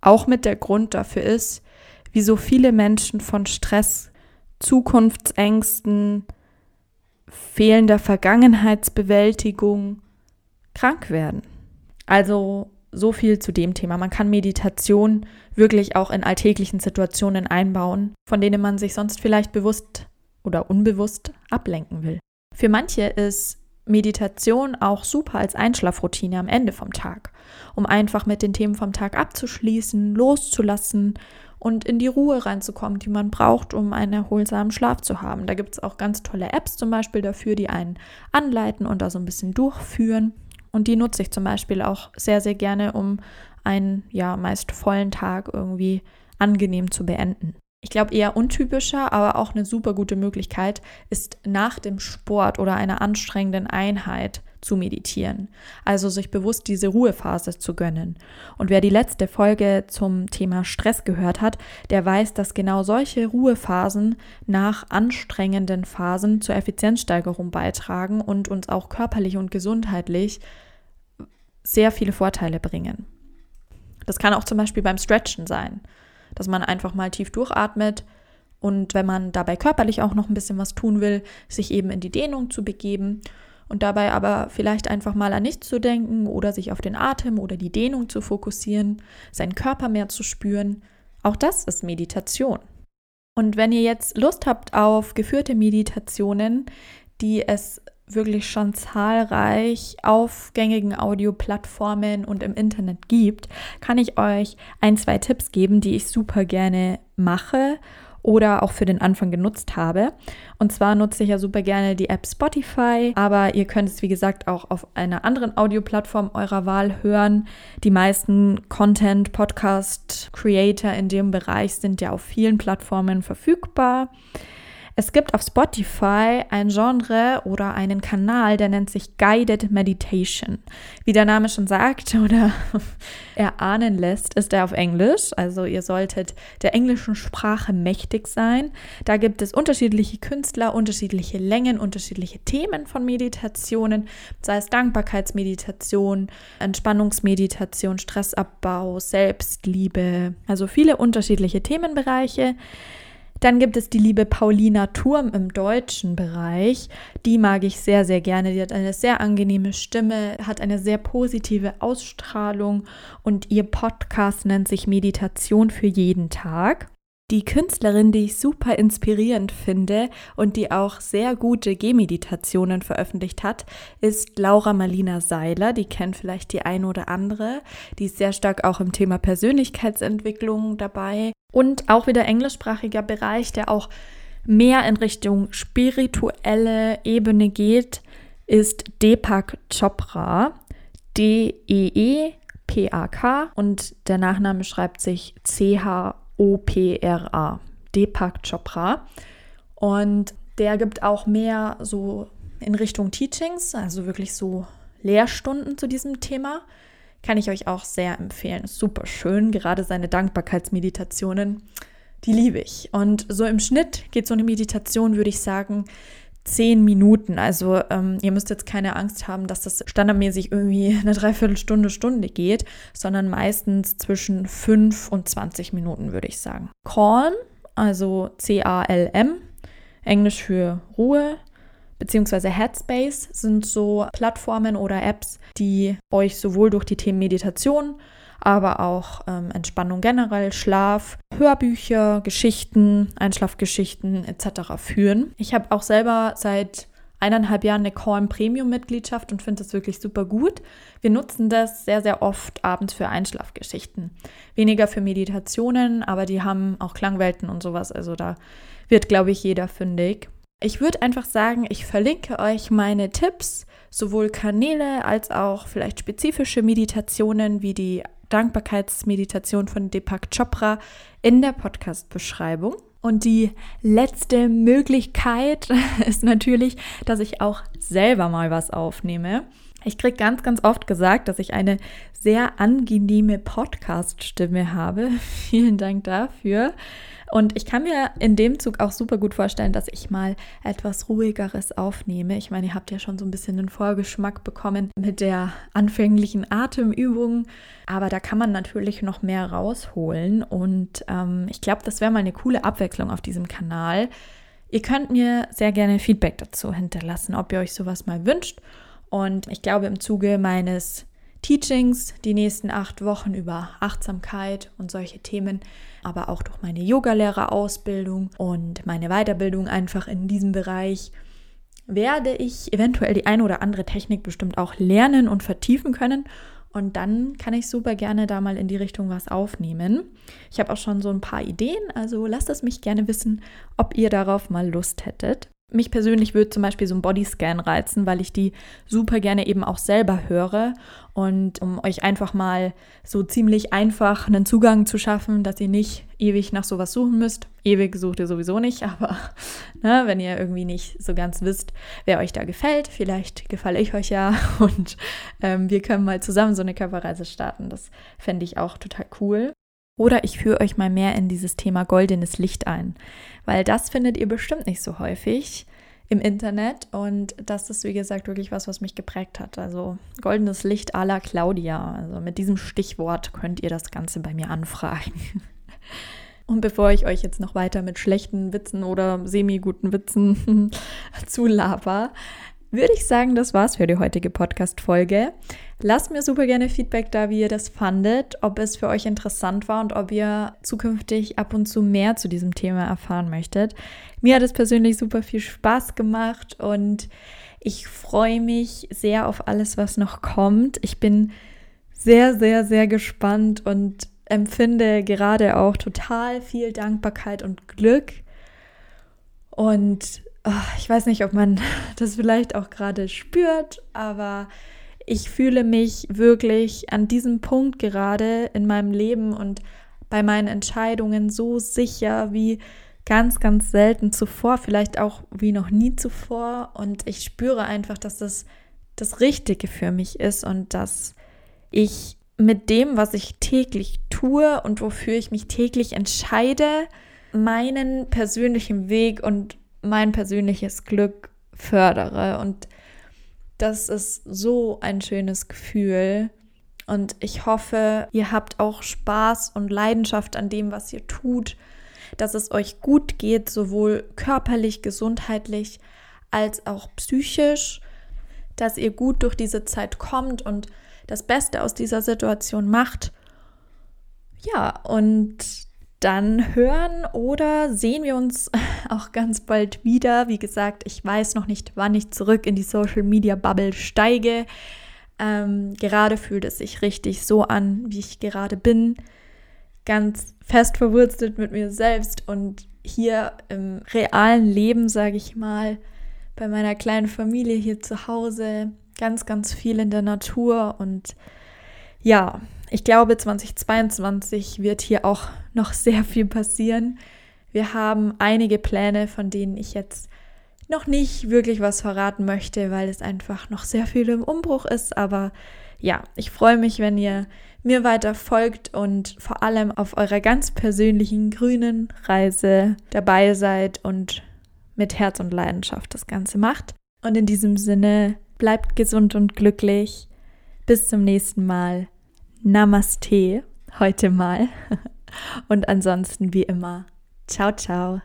auch mit der Grund dafür ist, wieso viele Menschen von Stress, Zukunftsängsten, fehlender Vergangenheitsbewältigung krank werden. Also so viel zu dem Thema. Man kann Meditation wirklich auch in alltäglichen Situationen einbauen, von denen man sich sonst vielleicht bewusst oder unbewusst ablenken will. Für manche ist Meditation auch super als Einschlafroutine am Ende vom Tag, um einfach mit den Themen vom Tag abzuschließen, loszulassen und in die Ruhe reinzukommen, die man braucht, um einen erholsamen Schlaf zu haben. Da gibt es auch ganz tolle Apps zum Beispiel dafür, die einen anleiten und da so ein bisschen durchführen. Und die nutze ich zum Beispiel auch sehr, sehr gerne, um einen ja meist vollen Tag irgendwie angenehm zu beenden. Ich glaube, eher untypischer, aber auch eine super gute Möglichkeit ist nach dem Sport oder einer anstrengenden Einheit zu meditieren. Also sich bewusst diese Ruhephase zu gönnen. Und wer die letzte Folge zum Thema Stress gehört hat, der weiß, dass genau solche Ruhephasen nach anstrengenden Phasen zur Effizienzsteigerung beitragen und uns auch körperlich und gesundheitlich sehr viele Vorteile bringen. Das kann auch zum Beispiel beim Stretchen sein, dass man einfach mal tief durchatmet und wenn man dabei körperlich auch noch ein bisschen was tun will, sich eben in die Dehnung zu begeben und dabei aber vielleicht einfach mal an nichts zu denken oder sich auf den Atem oder die Dehnung zu fokussieren, seinen Körper mehr zu spüren. Auch das ist Meditation. Und wenn ihr jetzt Lust habt auf geführte Meditationen, die es wirklich schon zahlreich auf gängigen Audioplattformen und im Internet gibt, kann ich euch ein, zwei Tipps geben, die ich super gerne mache oder auch für den Anfang genutzt habe. Und zwar nutze ich ja super gerne die App Spotify, aber ihr könnt es wie gesagt auch auf einer anderen Audioplattform eurer Wahl hören. Die meisten Content Podcast Creator in dem Bereich sind ja auf vielen Plattformen verfügbar. Es gibt auf Spotify ein Genre oder einen Kanal, der nennt sich Guided Meditation. Wie der Name schon sagt oder erahnen lässt, ist er auf Englisch. Also ihr solltet der englischen Sprache mächtig sein. Da gibt es unterschiedliche Künstler, unterschiedliche Längen, unterschiedliche Themen von Meditationen, sei es Dankbarkeitsmeditation, Entspannungsmeditation, Stressabbau, Selbstliebe. Also viele unterschiedliche Themenbereiche. Dann gibt es die liebe Paulina Turm im deutschen Bereich. Die mag ich sehr, sehr gerne. Die hat eine sehr angenehme Stimme, hat eine sehr positive Ausstrahlung und ihr Podcast nennt sich Meditation für jeden Tag. Die Künstlerin, die ich super inspirierend finde und die auch sehr gute Gehmeditationen veröffentlicht hat, ist Laura Marlina Seiler. Die kennt vielleicht die eine oder andere. Die ist sehr stark auch im Thema Persönlichkeitsentwicklung dabei. Und auch wieder englischsprachiger Bereich, der auch mehr in Richtung spirituelle Ebene geht, ist Deepak Chopra. D-E-E-P-A-K und der Nachname schreibt sich C-H-O. OPRA, Deepak Chopra. Und der gibt auch mehr so in Richtung Teachings, also wirklich so Lehrstunden zu diesem Thema. Kann ich euch auch sehr empfehlen. Super schön. Gerade seine Dankbarkeitsmeditationen, die liebe ich. Und so im Schnitt geht so eine Meditation, würde ich sagen, zehn Minuten. Also ähm, ihr müsst jetzt keine Angst haben, dass das standardmäßig irgendwie eine Dreiviertelstunde, Stunde geht, sondern meistens zwischen fünf und 20 Minuten, würde ich sagen. Calm, also C-A-L-M, Englisch für Ruhe, beziehungsweise Headspace sind so Plattformen oder Apps, die euch sowohl durch die Themen Meditation, aber auch ähm, Entspannung generell, Schlaf, Hörbücher, Geschichten, Einschlafgeschichten etc. führen. Ich habe auch selber seit eineinhalb Jahren eine Calm Premium-Mitgliedschaft und finde das wirklich super gut. Wir nutzen das sehr, sehr oft abends für Einschlafgeschichten. Weniger für Meditationen, aber die haben auch Klangwelten und sowas. Also da wird, glaube ich, jeder fündig. Ich würde einfach sagen, ich verlinke euch meine Tipps, sowohl Kanäle als auch vielleicht spezifische Meditationen wie die Dankbarkeitsmeditation von Deepak Chopra in der Podcast-Beschreibung. Und die letzte Möglichkeit ist natürlich, dass ich auch selber mal was aufnehme. Ich kriege ganz, ganz oft gesagt, dass ich eine sehr angenehme Podcast-Stimme habe. Vielen Dank dafür. Und ich kann mir in dem Zug auch super gut vorstellen, dass ich mal etwas ruhigeres aufnehme. Ich meine, ihr habt ja schon so ein bisschen einen Vorgeschmack bekommen mit der anfänglichen Atemübung, aber da kann man natürlich noch mehr rausholen. Und ähm, ich glaube, das wäre mal eine coole Abwechslung auf diesem Kanal. Ihr könnt mir sehr gerne Feedback dazu hinterlassen, ob ihr euch sowas mal wünscht. Und ich glaube, im Zuge meines Teachings die nächsten acht Wochen über Achtsamkeit und solche Themen, aber auch durch meine Yogalehrerausbildung und meine Weiterbildung einfach in diesem Bereich werde ich eventuell die eine oder andere Technik bestimmt auch lernen und vertiefen können. Und dann kann ich super gerne da mal in die Richtung was aufnehmen. Ich habe auch schon so ein paar Ideen, also lasst es mich gerne wissen, ob ihr darauf mal Lust hättet. Mich persönlich würde zum Beispiel so ein Bodyscan reizen, weil ich die super gerne eben auch selber höre. Und um euch einfach mal so ziemlich einfach einen Zugang zu schaffen, dass ihr nicht ewig nach sowas suchen müsst. Ewig sucht ihr sowieso nicht, aber ne, wenn ihr irgendwie nicht so ganz wisst, wer euch da gefällt, vielleicht gefalle ich euch ja und ähm, wir können mal zusammen so eine Körperreise starten. Das fände ich auch total cool. Oder ich führe euch mal mehr in dieses Thema goldenes Licht ein, weil das findet ihr bestimmt nicht so häufig im Internet und das ist, wie gesagt, wirklich was, was mich geprägt hat. Also goldenes Licht à la Claudia. Also mit diesem Stichwort könnt ihr das Ganze bei mir anfragen. Und bevor ich euch jetzt noch weiter mit schlechten Witzen oder semi-guten Witzen zulaber, würde ich sagen, das war's für die heutige Podcast-Folge. Lasst mir super gerne Feedback da, wie ihr das fandet, ob es für euch interessant war und ob ihr zukünftig ab und zu mehr zu diesem Thema erfahren möchtet. Mir hat es persönlich super viel Spaß gemacht und ich freue mich sehr auf alles, was noch kommt. Ich bin sehr, sehr, sehr gespannt und empfinde gerade auch total viel Dankbarkeit und Glück. Und ich weiß nicht, ob man das vielleicht auch gerade spürt, aber ich fühle mich wirklich an diesem Punkt gerade in meinem Leben und bei meinen Entscheidungen so sicher wie ganz, ganz selten zuvor, vielleicht auch wie noch nie zuvor. Und ich spüre einfach, dass das das Richtige für mich ist und dass ich mit dem, was ich täglich tue und wofür ich mich täglich entscheide, meinen persönlichen Weg und mein persönliches Glück fördere. Und das ist so ein schönes Gefühl. Und ich hoffe, ihr habt auch Spaß und Leidenschaft an dem, was ihr tut, dass es euch gut geht, sowohl körperlich, gesundheitlich als auch psychisch, dass ihr gut durch diese Zeit kommt und das Beste aus dieser Situation macht. Ja, und dann hören oder sehen wir uns auch ganz bald wieder. Wie gesagt, ich weiß noch nicht, wann ich zurück in die Social Media Bubble steige. Ähm, gerade fühlt es sich richtig so an, wie ich gerade bin. Ganz fest verwurzelt mit mir selbst und hier im realen Leben, sage ich mal, bei meiner kleinen Familie hier zu Hause, ganz, ganz viel in der Natur und ja, ich glaube, 2022 wird hier auch noch sehr viel passieren. Wir haben einige Pläne, von denen ich jetzt noch nicht wirklich was verraten möchte, weil es einfach noch sehr viel im Umbruch ist. Aber ja, ich freue mich, wenn ihr mir weiter folgt und vor allem auf eurer ganz persönlichen grünen Reise dabei seid und mit Herz und Leidenschaft das Ganze macht. Und in diesem Sinne, bleibt gesund und glücklich. Bis zum nächsten Mal. Namaste heute mal. Und ansonsten wie immer. Ciao, ciao.